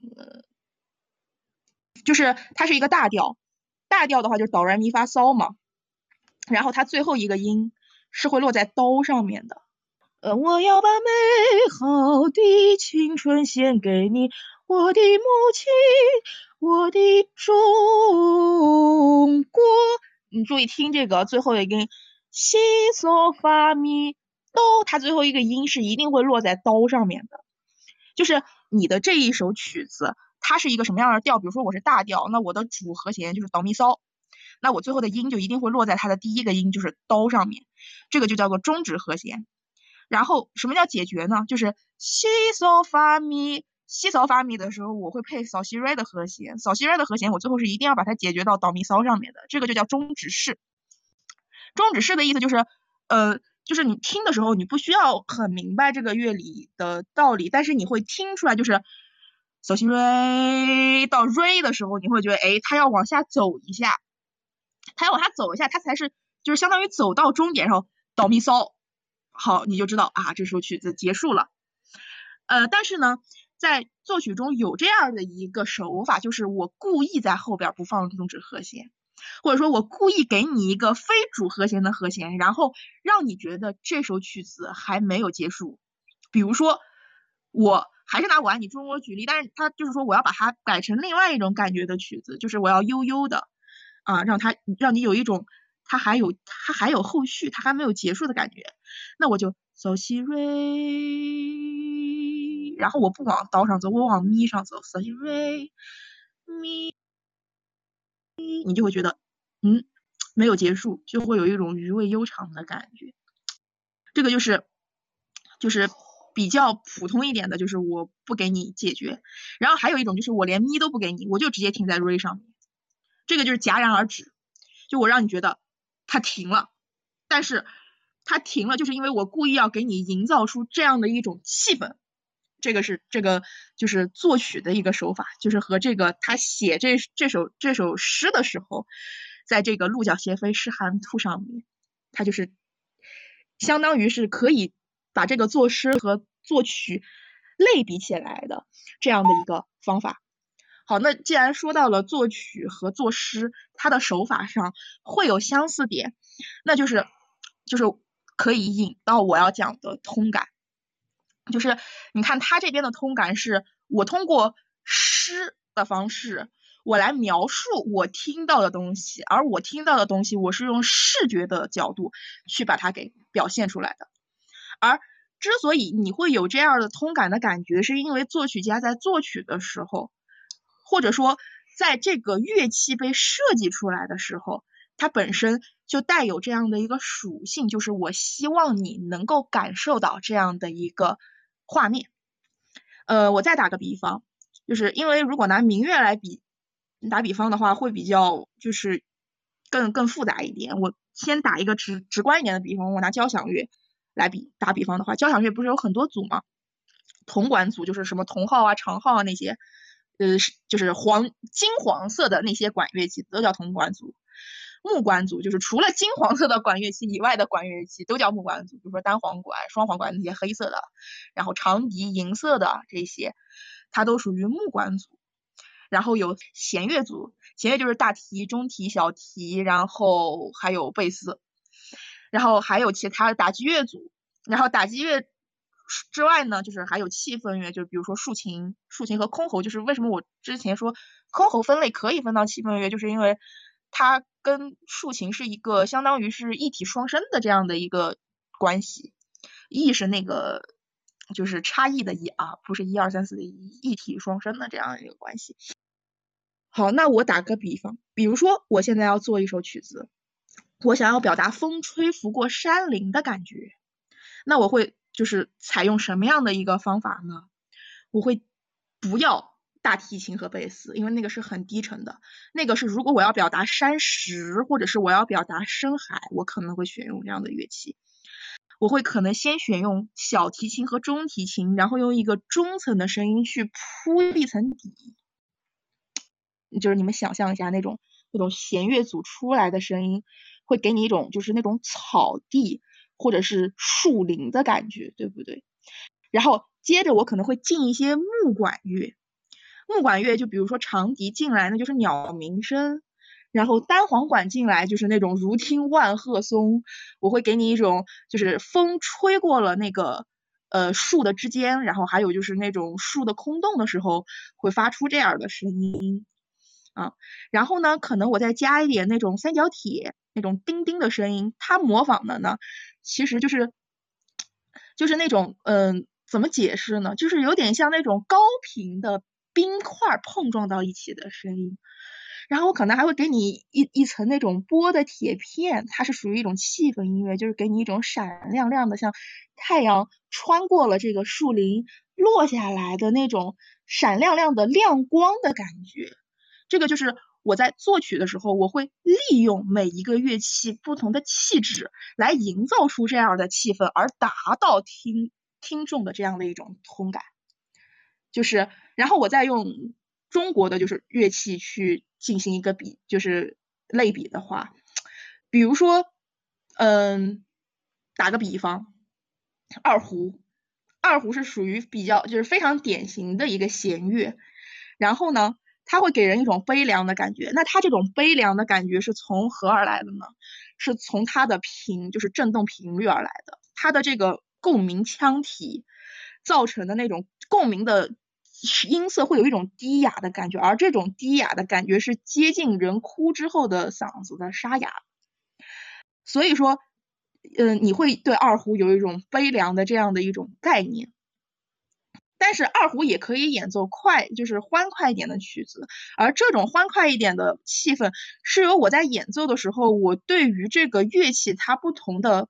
就是它是一个大调，大调的话就是哆来咪发嗦嘛，然后它最后一个音是会落在哆上面的。呃，我要把美好的青春献给你。我的母亲，我的中国。你注意听这个最后一根西嗦发咪哆，它最后一个音是一定会落在哆上面的。就是你的这一首曲子，它是一个什么样的调？比如说我是大调，那我的主和弦就是哆咪嗦，那我最后的音就一定会落在它的第一个音就是哆上面，这个就叫做终止和弦。然后什么叫解决呢？就是西嗦发咪。西嗦发米的时候，我会配扫西瑞的和弦，扫西瑞的和弦，我最后是一定要把它解决到哆咪嗦上面的，这个就叫终止式。终止式的意思就是，呃，就是你听的时候，你不需要很明白这个乐理的道理，但是你会听出来，就是扫西瑞到瑞的时候，你会觉得，哎，它要往下走一下，它要往下走一下，它才是就是相当于走到终点然后哆咪嗦，好，你就知道啊，这首曲子结束了。呃，但是呢。在作曲中有这样的一个手法，就是我故意在后边不放终止和弦，或者说我故意给你一个非主和弦的和弦，然后让你觉得这首曲子还没有结束。比如说，我还是拿我爱你中国举例，但是他就是说我要把它改成另外一种感觉的曲子，就是我要悠悠的啊，让它让你有一种它还有它还有后续，它还没有结束的感觉。那我就 so si 然后我不往刀上走，我往咪上走，so re mi，你就会觉得，嗯，没有结束，就会有一种余味悠长的感觉。这个就是，就是比较普通一点的，就是我不给你解决。然后还有一种就是我连咪都不给你，我就直接停在瑞上面，这个就是戛然而止，就我让你觉得它停了，但是它停了，就是因为我故意要给你营造出这样的一种气氛。这个是这个就是作曲的一个手法，就是和这个他写这这首这首诗的时候，在这个鹿角斜飞湿寒兔上面，他就是相当于是可以把这个作诗和作曲类比起来的这样的一个方法。好，那既然说到了作曲和作诗，它的手法上会有相似点，那就是就是可以引到我要讲的通感。就是你看他这边的通感是，我通过诗的方式，我来描述我听到的东西，而我听到的东西，我是用视觉的角度去把它给表现出来的。而之所以你会有这样的通感的感觉，是因为作曲家在作曲的时候，或者说在这个乐器被设计出来的时候，它本身。就带有这样的一个属性，就是我希望你能够感受到这样的一个画面。呃，我再打个比方，就是因为如果拿民乐来比打比方的话，会比较就是更更复杂一点。我先打一个直直观一点的比方，我拿交响乐来比打比方的话，交响乐不是有很多组吗？铜管组就是什么铜号啊、长号啊那些，呃，是就是黄金黄色的那些管乐器都叫铜管组。木管组，就是除了金黄色的管乐器以外的管乐器都叫木管组，比如说单簧管、双簧管那些黑色的，然后长笛银色的这些，它都属于木管组。然后有弦乐组，弦乐就是大提、中提、小提，然后还有贝斯，然后还有其他的打击乐组。然后打击乐之外呢，就是还有气氛乐，就比如说竖琴、竖琴和箜篌。就是为什么我之前说箜篌分类可以分到气氛乐，就是因为它跟竖琴是一个相当于是一体双生的这样的一个关系，意是那个就是差异的意啊，不是一二三四的一，一体双生的这样一个关系。好，那我打个比方，比如说我现在要做一首曲子，我想要表达风吹拂过山林的感觉，那我会就是采用什么样的一个方法呢？我会不要大提琴和贝斯，因为那个是很低沉的。那个是如果我要表达山石，或者是我要表达深海，我可能会选用这样的乐器。我会可能先选用小提琴和中提琴，然后用一个中层的声音去铺一层底。就是你们想象一下那种那种弦乐组出来的声音，会给你一种就是那种草地或者是树林的感觉，对不对？然后接着我可能会进一些木管乐，木管乐就比如说长笛进来那就是鸟鸣声，然后单簧管进来就是那种如听万壑松，我会给你一种就是风吹过了那个呃树的之间，然后还有就是那种树的空洞的时候会发出这样的声音。啊，然后呢，可能我再加一点那种三角铁那种叮叮的声音，它模仿的呢，其实就是就是那种嗯，怎么解释呢？就是有点像那种高频的冰块碰撞到一起的声音。然后我可能还会给你一一层那种波的铁片，它是属于一种气氛音乐，就是给你一种闪亮亮的，像太阳穿过了这个树林落下来的那种闪亮亮的亮光的感觉。这个就是我在作曲的时候，我会利用每一个乐器不同的气质来营造出这样的气氛，而达到听听众的这样的一种通感。就是，然后我再用中国的就是乐器去进行一个比，就是类比的话，比如说，嗯，打个比方，二胡，二胡是属于比较就是非常典型的一个弦乐，然后呢。它会给人一种悲凉的感觉，那它这种悲凉的感觉是从何而来的呢？是从它的频，就是振动频率而来的。它的这个共鸣腔体造成的那种共鸣的音色会有一种低哑的感觉，而这种低哑的感觉是接近人哭之后的嗓子的沙哑。所以说，嗯，你会对二胡有一种悲凉的这样的一种概念。但是二胡也可以演奏快，就是欢快一点的曲子，而这种欢快一点的气氛，是由我在演奏的时候，我对于这个乐器它不同的，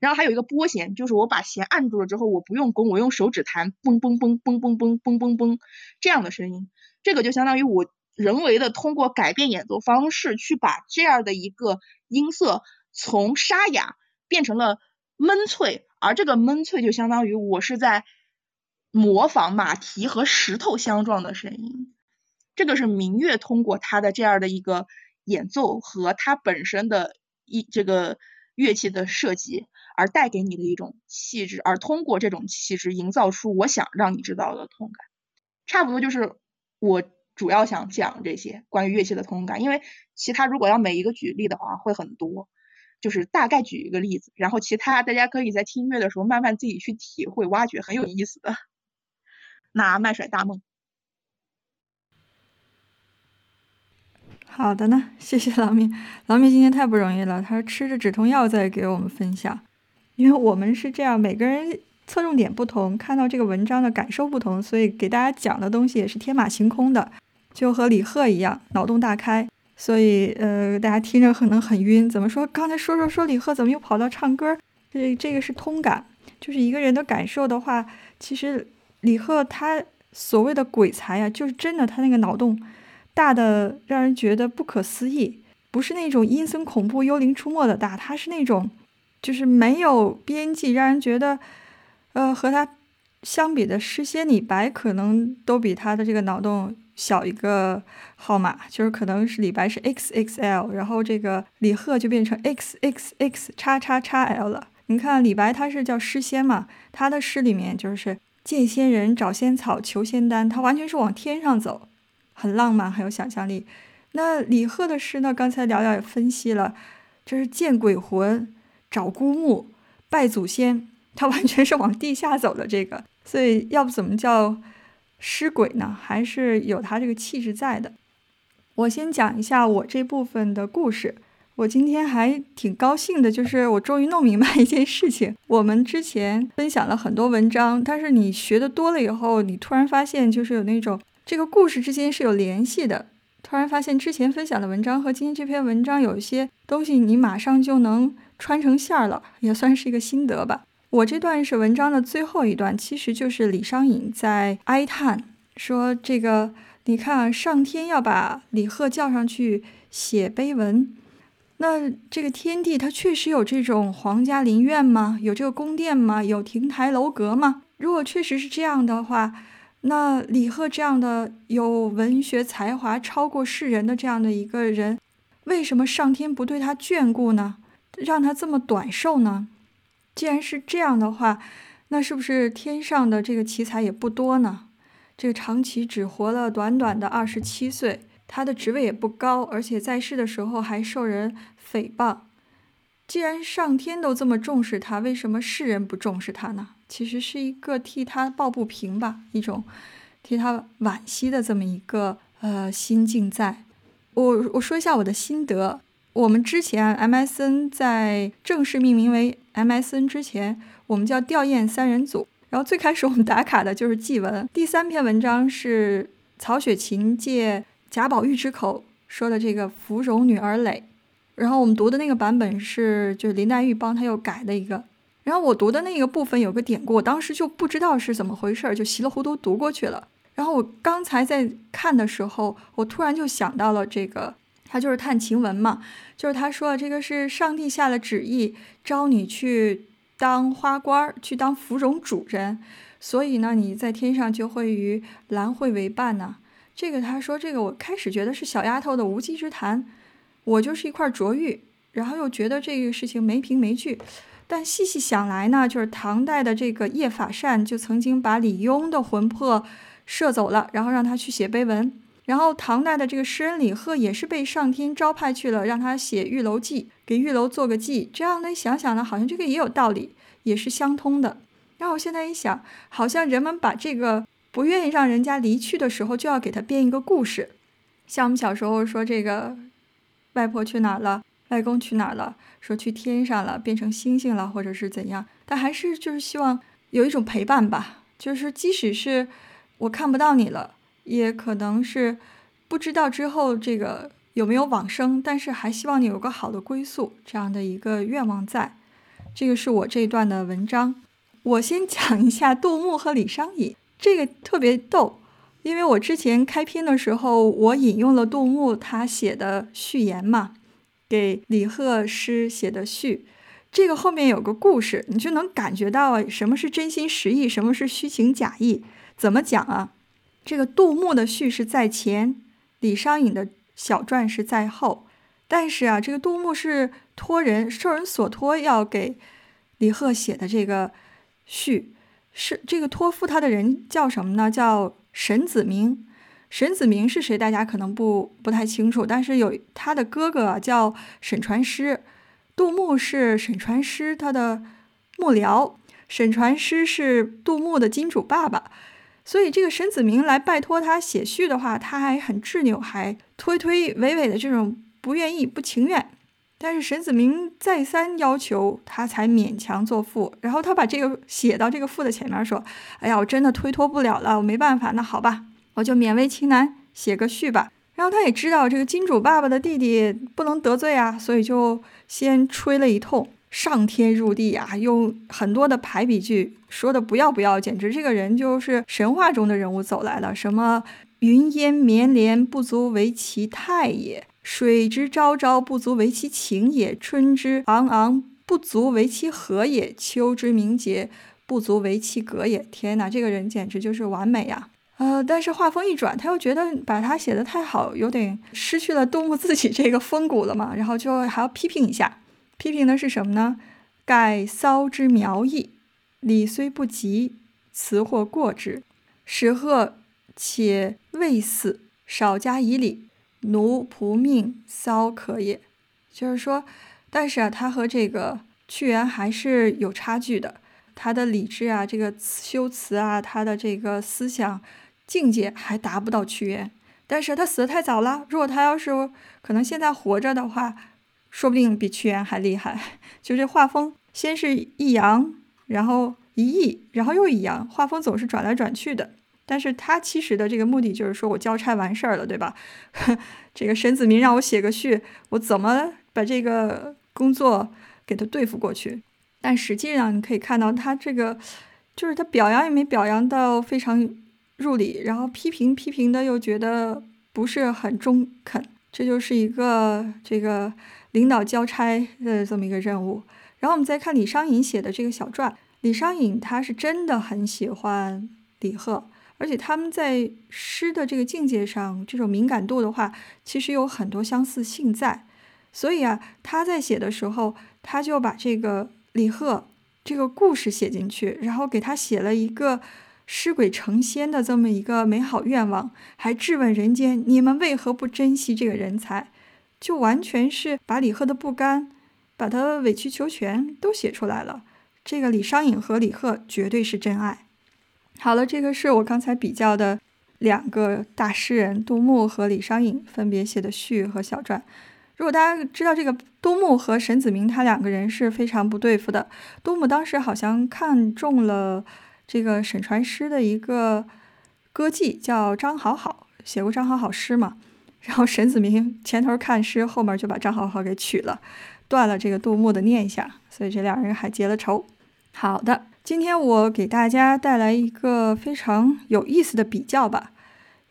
然后还有一个拨弦，就是我把弦按住了之后，我不用弓，我用手指弹，嘣嘣嘣嘣嘣嘣嘣嘣嘣这样的声音。这个就相当于我人为的通过改变演奏方式，去把这样的一个音色从沙哑变成了闷脆，而这个闷脆就相当于我是在。模仿马蹄和石头相撞的声音，这个是民乐通过它的这样的一个演奏和它本身的一这个乐器的设计而带给你的一种气质，而通过这种气质营造出我想让你知道的痛感。差不多就是我主要想讲这些关于乐器的痛感，因为其他如果要每一个举例的话会很多，就是大概举一个例子，然后其他大家可以在听音乐的时候慢慢自己去体会挖掘，很有意思的。那麦甩大梦，好的呢，谢谢老米。老米今天太不容易了，他吃着止痛药在给我们分享。因为我们是这样，每个人侧重点不同，看到这个文章的感受不同，所以给大家讲的东西也是天马行空的，就和李贺一样，脑洞大开。所以呃，大家听着可能很晕。怎么说？刚才说说说李贺，怎么又跑到唱歌？这这个是通感，就是一个人的感受的话，其实李贺他所谓的鬼才啊，就是真的，他那个脑洞大的让人觉得不可思议，不是那种阴森恐怖、幽灵出没的大，他是那种就是没有边际，让人觉得呃和他相比的诗仙李白可能都比他的这个脑洞小一个号码，就是可能是李白是 X X L，然后这个李贺就变成 X X X 叉叉叉 L 了。你看李白他是叫诗仙嘛，他的诗里面就是见仙人、找仙草、求仙丹，他完全是往天上走，很浪漫，很有想象力。那李贺的诗呢？刚才聊聊也分析了，这是见鬼魂、找孤墓、拜祖先，他 完全是往地下走的这个。所以要不怎么叫诗鬼呢？还是有他这个气质在的。我先讲一下我这部分的故事。我今天还挺高兴的，就是我终于弄明白一件事情。我们之前分享了很多文章，但是你学的多了以后，你突然发现就是有那种这个故事之间是有联系的。突然发现之前分享的文章和今天这篇文章有一些东西，你马上就能穿成线儿了，也算是一个心得吧。我这段是文章的最后一段，其实就是李商隐在哀叹说：“这个你看，上天要把李贺叫上去写碑文。”那这个天地它确实有这种皇家陵苑吗？有这个宫殿吗？有亭台楼阁吗？如果确实是这样的话，那李贺这样的有文学才华超过世人的这样的一个人，为什么上天不对他眷顾呢？让他这么短寿呢？既然是这样的话，那是不是天上的这个奇才也不多呢？这个长崎只活了短短的二十七岁。他的职位也不高，而且在世的时候还受人诽谤。既然上天都这么重视他，为什么世人不重视他呢？其实是一个替他抱不平吧，一种替他惋惜的这么一个呃心境在。我我说一下我的心得。我们之前 MSN 在正式命名为 MSN 之前，我们叫吊唁三人组。然后最开始我们打卡的就是祭文。第三篇文章是曹雪芹借。贾宝玉之口说的这个芙蓉女儿蕾，然后我们读的那个版本是就是林黛玉帮他又改的一个，然后我读的那个部分有个典故，我当时就不知道是怎么回事儿，就稀里糊涂读过去了。然后我刚才在看的时候，我突然就想到了这个，他就是探晴雯嘛，就是他说这个是上帝下了旨意，招你去当花官儿，去当芙蓉主人，所以呢你在天上就会与兰蕙为伴呢。这个他说，这个我开始觉得是小丫头的无稽之谈，我就是一块琢玉，然后又觉得这个事情没凭没据，但细细想来呢，就是唐代的这个叶法善就曾经把李邕的魂魄摄走了，然后让他去写碑文，然后唐代的这个诗人李贺也是被上天招派去了，让他写玉楼记，给玉楼做个记，这样呢想想呢，好像这个也有道理，也是相通的。然后我现在一想，好像人们把这个。不愿意让人家离去的时候，就要给他编一个故事，像我们小时候说这个，外婆去哪儿了，外公去哪儿了，说去天上了，变成星星了，或者是怎样，但还是就是希望有一种陪伴吧，就是即使是我看不到你了，也可能是不知道之后这个有没有往生，但是还希望你有个好的归宿，这样的一个愿望在。这个是我这一段的文章，我先讲一下杜牧和李商隐。这个特别逗，因为我之前开篇的时候，我引用了杜牧他写的序言嘛，给李贺诗写的序。这个后面有个故事，你就能感觉到什么是真心实意，什么是虚情假意。怎么讲啊？这个杜牧的序是在前，李商隐的小传是在后。但是啊，这个杜牧是托人受人所托要给李贺写的这个序。是这个托付他的人叫什么呢？叫沈子明。沈子明是谁？大家可能不不太清楚。但是有他的哥哥叫沈传师，杜牧是沈传师他的幕僚，沈传师是杜牧的金主爸爸。所以这个沈子明来拜托他写序的话，他还很执拗，还推推诿诿的这种不愿意、不情愿。但是沈子明再三要求，他才勉强作赋。然后他把这个写到这个赋的前面，说：“哎呀，我真的推脱不了了，我没办法。那好吧，我就勉为其难写个序吧。”然后他也知道这个金主爸爸的弟弟不能得罪啊，所以就先吹了一通，上天入地啊，用很多的排比句说的不要不要，简直这个人就是神话中的人物走来了。什么云烟绵连不足为其态也，水之昭昭不足为其情也，春之昂昂不足为其和也，秋之明洁不足为其格也。天哪，这个人简直就是完美呀！呃，但是话锋一转，他又觉得把他写的太好，有点失去了杜牧自己这个风骨了嘛，然后就还要批评一下。批评的是什么呢？盖骚之苗裔，礼虽不及，辞或过之。使贺且未死，少加以礼，奴仆命骚可也。就是说，但是啊，他和这个屈原还是有差距的。他的理智啊，这个修辞啊，他的这个思想。境界还达不到屈原，但是他死的太早了。如果他要是可能现在活着的话，说不定比屈原还厉害。就这画风，先是一扬，然后一抑，然后又一扬，画风总是转来转去的。但是他其实的这个目的就是说我交差完事儿了，对吧？这个沈子明让我写个序，我怎么把这个工作给他对付过去？但实际上你可以看到，他这个就是他表扬也没表扬到非常。入里，然后批评批评的又觉得不是很中肯，这就是一个这个领导交差的这么一个任务。然后我们再看李商隐写的这个小传，李商隐他是真的很喜欢李贺，而且他们在诗的这个境界上，这种敏感度的话，其实有很多相似性在。所以啊，他在写的时候，他就把这个李贺这个故事写进去，然后给他写了一个。尸鬼成仙的这么一个美好愿望，还质问人间：你们为何不珍惜这个人才？就完全是把李贺的不甘，把他委曲求全都写出来了。这个李商隐和李贺绝对是真爱。好了，这个是我刚才比较的两个大诗人杜牧和李商隐分别写的序和小传。如果大家知道这个杜牧和沈子明，他两个人是非常不对付的。杜牧当时好像看中了。这个沈传诗的一个歌妓叫张好好，写过张好好诗嘛。然后沈子明前头看诗，后面就把张好好给娶了，断了这个杜牧的念想，所以这两人还结了仇。好的，今天我给大家带来一个非常有意思的比较吧，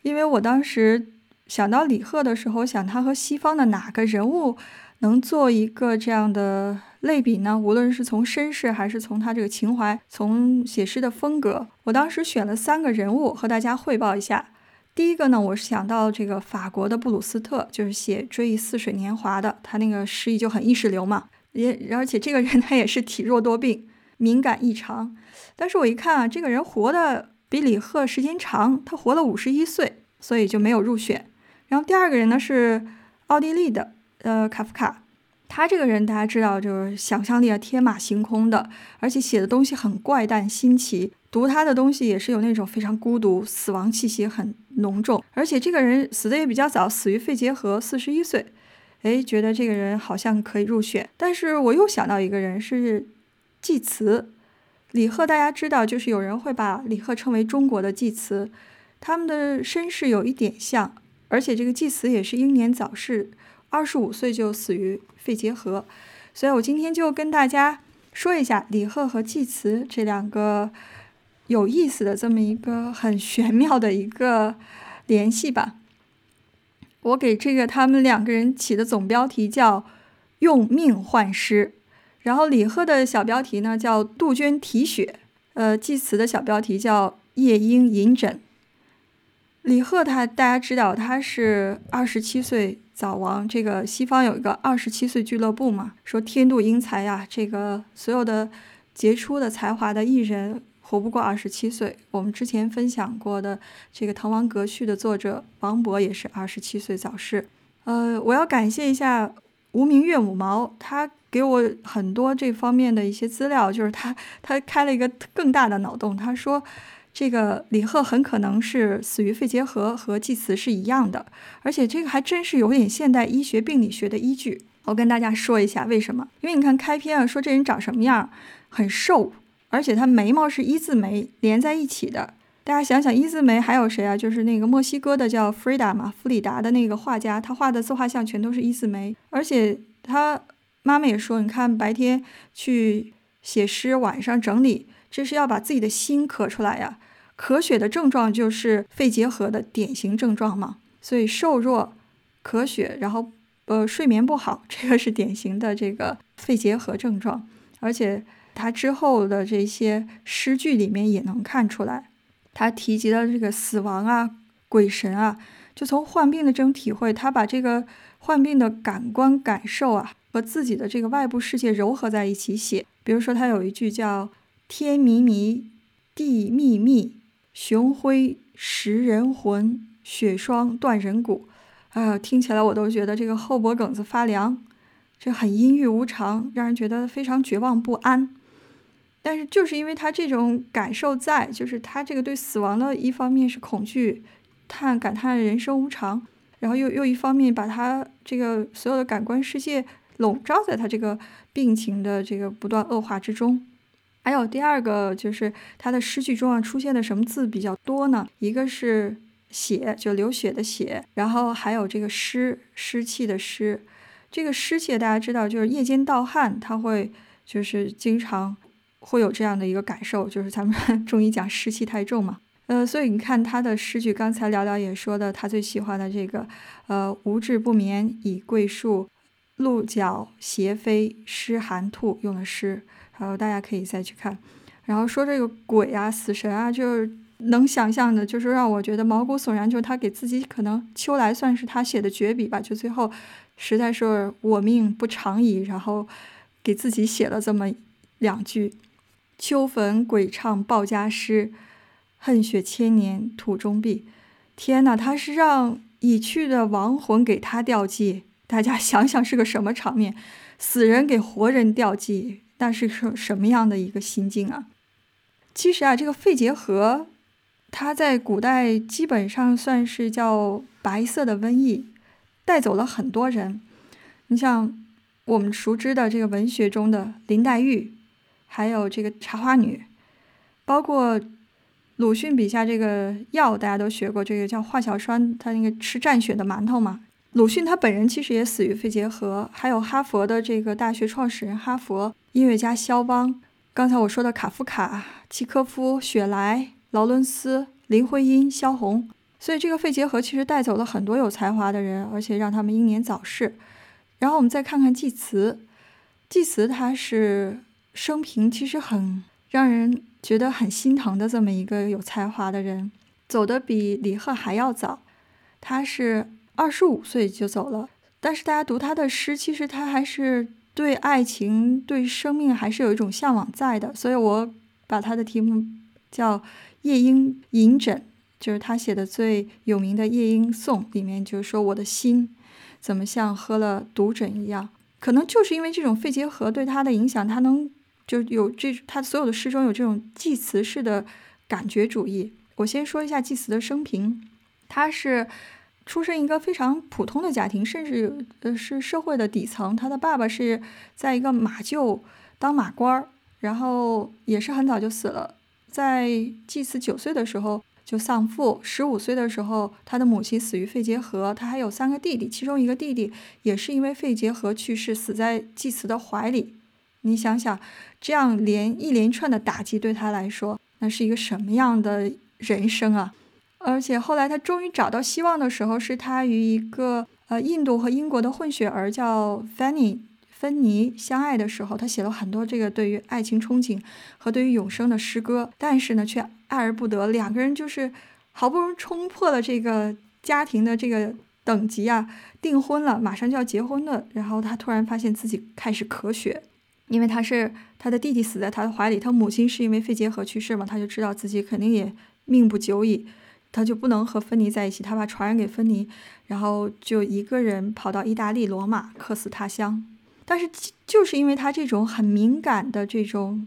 因为我当时想到李贺的时候，想他和西方的哪个人物能做一个这样的。类比呢，无论是从身世还是从他这个情怀，从写诗的风格，我当时选了三个人物和大家汇报一下。第一个呢，我是想到这个法国的布鲁斯特，就是写《追忆似水年华》的，他那个诗意就很意识流嘛。也而且这个人 他也是体弱多病，敏感异常。但是我一看啊，这个人活的比李贺时间长，他活了五十一岁，所以就没有入选。然后第二个人呢是奥地利的，呃，卡夫卡。他这个人，大家知道，就是想象力啊天马行空的，而且写的东西很怪诞新奇。读他的东西也是有那种非常孤独、死亡气息很浓重。而且这个人死的也比较早，死于肺结核，四十一岁。哎，觉得这个人好像可以入选。但是我又想到一个人是济慈，李贺，大家知道，就是有人会把李贺称为中国的济慈，他们的身世有一点像，而且这个济慈也是英年早逝。二十五岁就死于肺结核，所以我今天就跟大家说一下李贺和济慈这两个有意思的这么一个很玄妙的一个联系吧。我给这个他们两个人起的总标题叫“用命换诗”，然后李贺的小标题呢叫“杜鹃啼血”，呃，济慈的小标题叫“夜莺引枕”。李贺他大家知道他是二十七岁。早亡，这个西方有一个二十七岁俱乐部嘛，说天妒英才呀，这个所有的杰出的才华的艺人活不过二十七岁。我们之前分享过的这个《滕王阁序》的作者王勃也是二十七岁早逝。呃，我要感谢一下无名岳母毛，他给我很多这方面的一些资料，就是他他开了一个更大的脑洞，他说。这个李贺很可能是死于肺结核，和济慈是一样的，而且这个还真是有点现代医学病理学的依据。我跟大家说一下为什么？因为你看开篇啊，说这人长什么样，很瘦，而且他眉毛是一字眉连在一起的，大家想想，一字眉还有谁啊？就是那个墨西哥的叫弗里达嘛，弗里达的那个画家，他画的自画像全都是一字眉。而且他妈妈也说，你看白天去写诗，晚上整理，这是要把自己的心咳出来呀。咳血的症状就是肺结核的典型症状嘛。所以瘦弱、咳血，然后呃睡眠不好，这个是典型的这个肺结核症状。而且他之后的这些诗句里面也能看出来。他提及的这个死亡啊、鬼神啊，就从患病的这种体会，他把这个患病的感官感受啊和自己的这个外部世界糅合在一起写。比如说，他有一句叫“天迷迷，地密密，雄辉食人魂，雪霜断人骨”，啊，听起来我都觉得这个后脖梗子发凉，这很阴郁无常，让人觉得非常绝望不安。但是就是因为他这种感受在，就是他这个对死亡的一方面是恐惧，叹感叹人生无常，然后又又一方面把他这个所有的感官世界笼罩在他这个病情的这个不断恶化之中。还有第二个就是他的诗句中啊出现的什么字比较多呢？一个是血，就流血的血，然后还有这个湿，湿气的湿。这个湿气大家知道，就是夜间盗汗，他会就是经常。会有这样的一个感受，就是咱们 中医讲湿气太重嘛，呃，所以你看他的诗句，刚才聊聊也说的，他最喜欢的这个，呃，无志不眠以桂树，鹿角斜飞湿寒兔用的湿，然后大家可以再去看，然后说这个鬼啊、死神啊，就是能想象的，就是让我觉得毛骨悚然，就是他给自己可能秋来算是他写的绝笔吧，就最后实在是我命不长矣，然后给自己写了这么两句。秋坟鬼唱报家诗，恨血千年土中毙。天哪，他是让已去的亡魂给他吊祭，大家想想是个什么场面？死人给活人吊祭，那是什什么样的一个心境啊？其实啊，这个肺结核，它在古代基本上算是叫白色的瘟疫，带走了很多人。你像我们熟知的这个文学中的林黛玉。还有这个茶花女，包括鲁迅笔下这个药，大家都学过，这个叫华小栓，他那个吃蘸血的馒头嘛。鲁迅他本人其实也死于肺结核。还有哈佛的这个大学创始人，哈佛音乐家肖邦，刚才我说的卡夫卡、契科夫、雪莱、劳伦斯、林徽因、萧红，所以这个肺结核其实带走了很多有才华的人，而且让他们英年早逝。然后我们再看看济慈，济慈他是。生平其实很让人觉得很心疼的这么一个有才华的人，走的比李贺还要早，他是二十五岁就走了。但是大家读他的诗，其实他还是对爱情、对生命还是有一种向往在的。所以我把他的题目叫《夜莺吟枕》，就是他写的最有名的《夜莺颂》里面，就是说我的心怎么像喝了毒枕一样。可能就是因为这种肺结核对他的影响，他能。就有这，他所有的诗中有这种祭词式的感觉主义。我先说一下祭词的生平，他是出生一个非常普通的家庭，甚至呃是社会的底层。他的爸爸是在一个马厩当马官儿，然后也是很早就死了。在祭词九岁的时候就丧父，十五岁的时候他的母亲死于肺结核，他还有三个弟弟，其中一个弟弟也是因为肺结核去世，死在祭词的怀里。你想想，这样连一连串的打击对他来说，那是一个什么样的人生啊？而且后来他终于找到希望的时候，是他与一个呃印度和英国的混血儿叫 Fanny 芬妮相爱的时候，他写了很多这个对于爱情憧憬和对于永生的诗歌，但是呢却爱而不得。两个人就是好不容易冲破了这个家庭的这个等级啊，订婚了，马上就要结婚了，然后他突然发现自己开始咳血。因为他是他的弟弟死在他的怀里，他母亲是因为肺结核去世嘛，他就知道自己肯定也命不久矣，他就不能和芬妮在一起，他把传染给芬妮，然后就一个人跑到意大利罗马，客死他乡。但是就是因为他这种很敏感的这种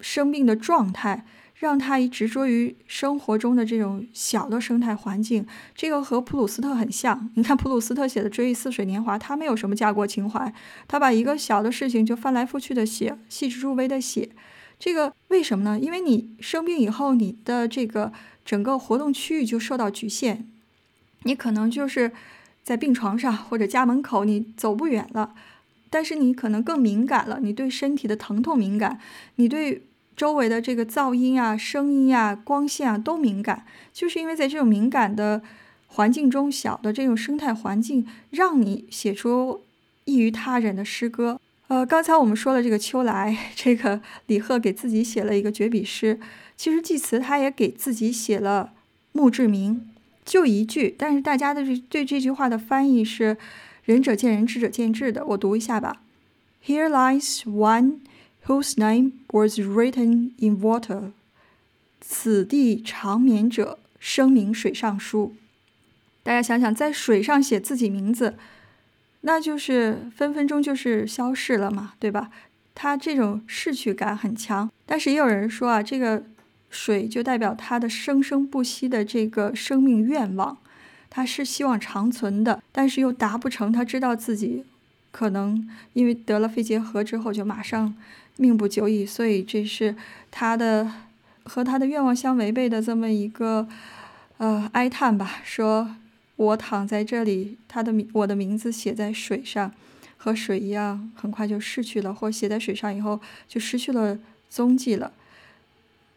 生病的状态。让他执着于生活中的这种小的生态环境，这个和普鲁斯特很像。你看普鲁斯特写的《追忆似水年华》，他没有什么家国情怀，他把一个小的事情就翻来覆去的写，细致入微的写，这个为什么呢？因为你生病以后，你的这个整个活动区域就受到局限，你可能就是在病床上或者家门口，你走不远了。但是你可能更敏感了，你对身体的疼痛敏感，你对周围的这个噪音啊、声音啊、光线啊都敏感，就是因为在这种敏感的环境中，小的这种生态环境，让你写出异于他人的诗歌。呃，刚才我们说了这个秋来，这个李贺给自己写了一个绝笔诗。其实济慈他也给自己写了墓志铭，就一句，但是大家的这对这句话的翻译是“仁者见仁，智者见智”的。我读一下吧：Here lies one whose name was written in water。此地长眠者，声名水上书。大家想想，在水上写自己名字。那就是分分钟就是消逝了嘛，对吧？他这种逝去感很强，但是也有人说啊，这个水就代表他的生生不息的这个生命愿望，他是希望长存的，但是又达不成。他知道自己可能因为得了肺结核之后就马上命不久矣，所以这是他的和他的愿望相违背的这么一个呃哀叹吧，说。我躺在这里，他的名，我的名字写在水上，和水一样，很快就逝去了，或写在水上以后就失去了踪迹了。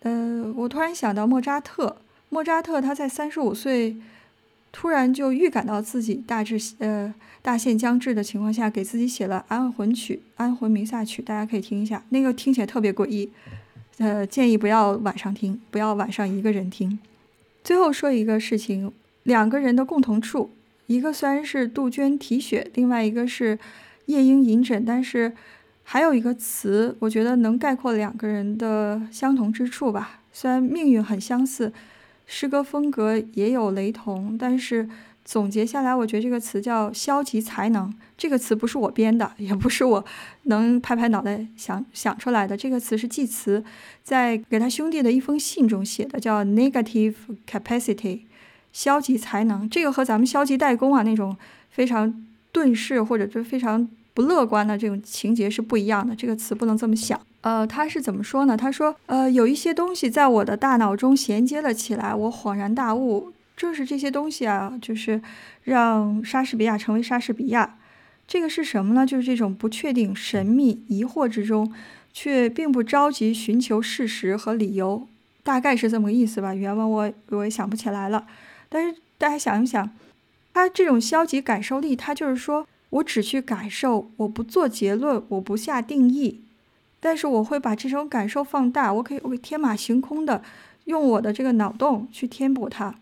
呃，我突然想到莫扎特，莫扎特他在三十五岁，突然就预感到自己大致呃大限将至的情况下，给自己写了《安魂曲》《安魂弥撒曲》，大家可以听一下，那个听起来特别诡异，呃，建议不要晚上听，不要晚上一个人听。最后说一个事情。两个人的共同处，一个虽然是杜鹃啼血，另外一个是夜莺吟枕，但是还有一个词，我觉得能概括两个人的相同之处吧。虽然命运很相似，诗歌风格也有雷同，但是总结下来，我觉得这个词叫消极才能。这个词不是我编的，也不是我能拍拍脑袋想想出来的。这个词是季慈在给他兄弟的一封信中写的，叫 negative capacity。消极才能，这个和咱们消极怠工啊那种非常遁世或者是非常不乐观的这种情节是不一样的。这个词不能这么想。呃，他是怎么说呢？他说，呃，有一些东西在我的大脑中衔接了起来，我恍然大悟，正是这些东西啊，就是让莎士比亚成为莎士比亚。这个是什么呢？就是这种不确定、神秘、疑惑之中，却并不着急寻求事实和理由，大概是这么个意思吧。原文我我也想不起来了。但是大家想一想，他这种消极感受力，他就是说我只去感受，我不做结论，我不下定义，但是我会把这种感受放大，我可以我天马行空的用我的这个脑洞去填补它。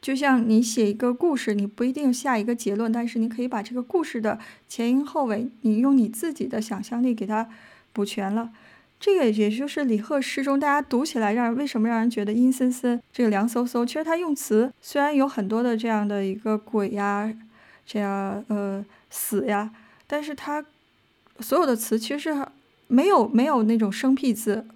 就像你写一个故事，你不一定下一个结论，但是你可以把这个故事的前因后尾，你用你自己的想象力给它补全了。这个也就是李贺诗中，大家读起来让为什么让人觉得阴森森，这个凉飕飕。其实他用词虽然有很多的这样的一个鬼呀，这样呃死呀，但是他所有的词其实没有没有那种生僻字，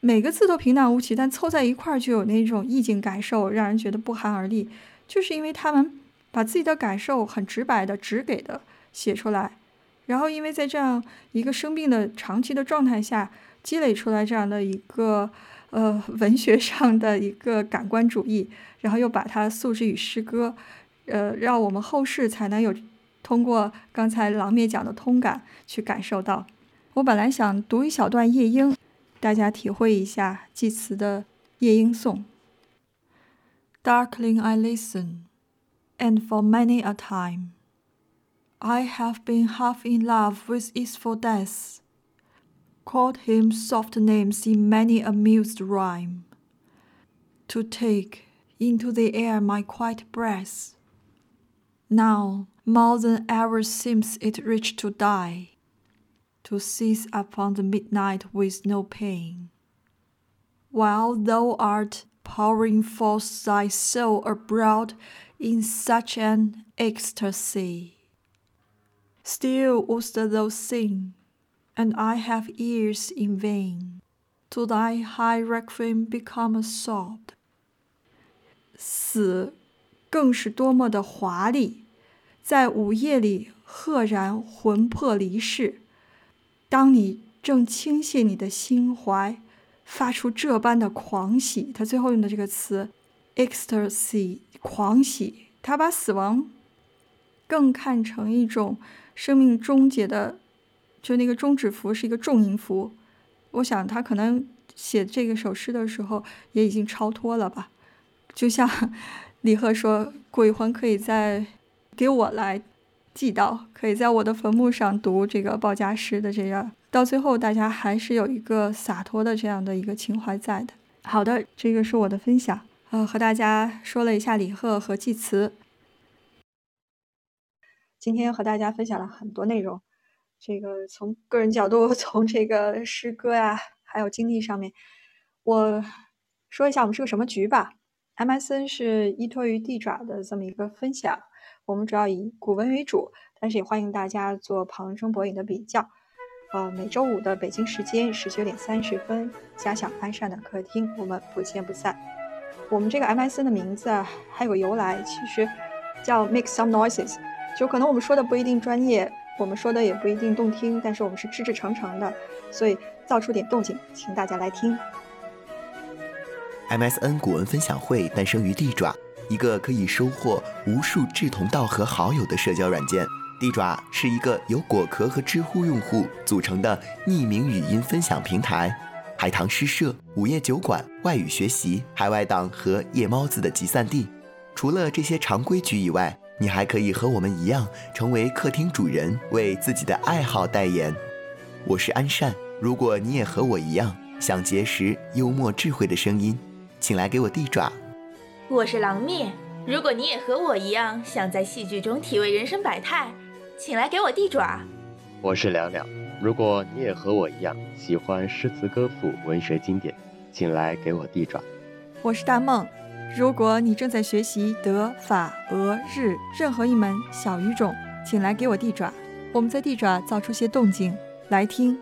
每个字都平淡无奇，但凑在一块儿就有那种意境感受，让人觉得不寒而栗。就是因为他们把自己的感受很直白的直给的写出来，然后因为在这样一个生病的长期的状态下。积累出来这样的一个呃文学上的一个感官主义，然后又把它诉之于诗歌，呃，让我们后世才能有通过刚才郎灭讲的通感去感受到。我本来想读一小段《夜莺》，大家体会一下祭词的《夜莺颂》。Darkling I listen, and for many a time I have been half in love with its for death. Called him soft names in many amused rhyme, to take into the air my quiet breath. Now more than ever seems it rich to die, to seize upon the midnight with no pain. While thou art pouring forth thy soul abroad in such an ecstasy, still wouldst thou sing and I have ears in vain. To thy high requiem become a sob. 死，更是多么的华丽，在午夜里赫然魂魄离世。当你正倾泻你的心怀，发出这般的狂喜。他最后用的这个词 “ecstasy”，狂喜。他把死亡更看成一种生命终结的，就那个终止符是一个重音符。我想他可能写这个首诗的时候也已经超脱了吧。就像 李贺说：“鬼魂可以在给我来祭悼，可以在我的坟墓上读这个报家诗的这样。”到最后，大家还是有一个洒脱的这样的一个情怀在的。好的，这个是我的分享。呃，和大家说了一下李贺和祭词。今天和大家分享了很多内容，这个从个人角度，从这个诗歌呀，还有经历上面，我说一下我们是个什么局吧。MSN 是依托于地爪的这么一个分享，我们主要以古文为主，但是也欢迎大家做旁征博引的比较。呃，每周五的北京时间十九点三十分，家享安善的客厅，我们不见不散。我们这个 MSN 的名字啊，还有个由来，其实叫 Make Some Noises，就可能我们说的不一定专业，我们说的也不一定动听，但是我们是赤赤诚诚的，所以造出点动静，请大家来听。MSN 古文分享会诞生于地爪，一个可以收获无数志同道合好友的社交软件。地爪是一个由果壳和知乎用户组成的匿名语音分享平台，海棠诗社、午夜酒馆、外语学习、海外党和夜猫子的集散地。除了这些常规局以外，你还可以和我们一样成为客厅主人，为自己的爱好代言。我是安善，如果你也和我一样想结识幽默智慧的声音，请来给我递爪。我是狼灭，如果你也和我一样想在戏剧中体味人生百态。请来给我递爪。我是凉凉，如果你也和我一样喜欢诗词歌赋、文学经典，请来给我递爪。我是大梦，如果你正在学习德、法、俄、日任何一门小语种，请来给我地爪。我们在地爪造出些动静，来听。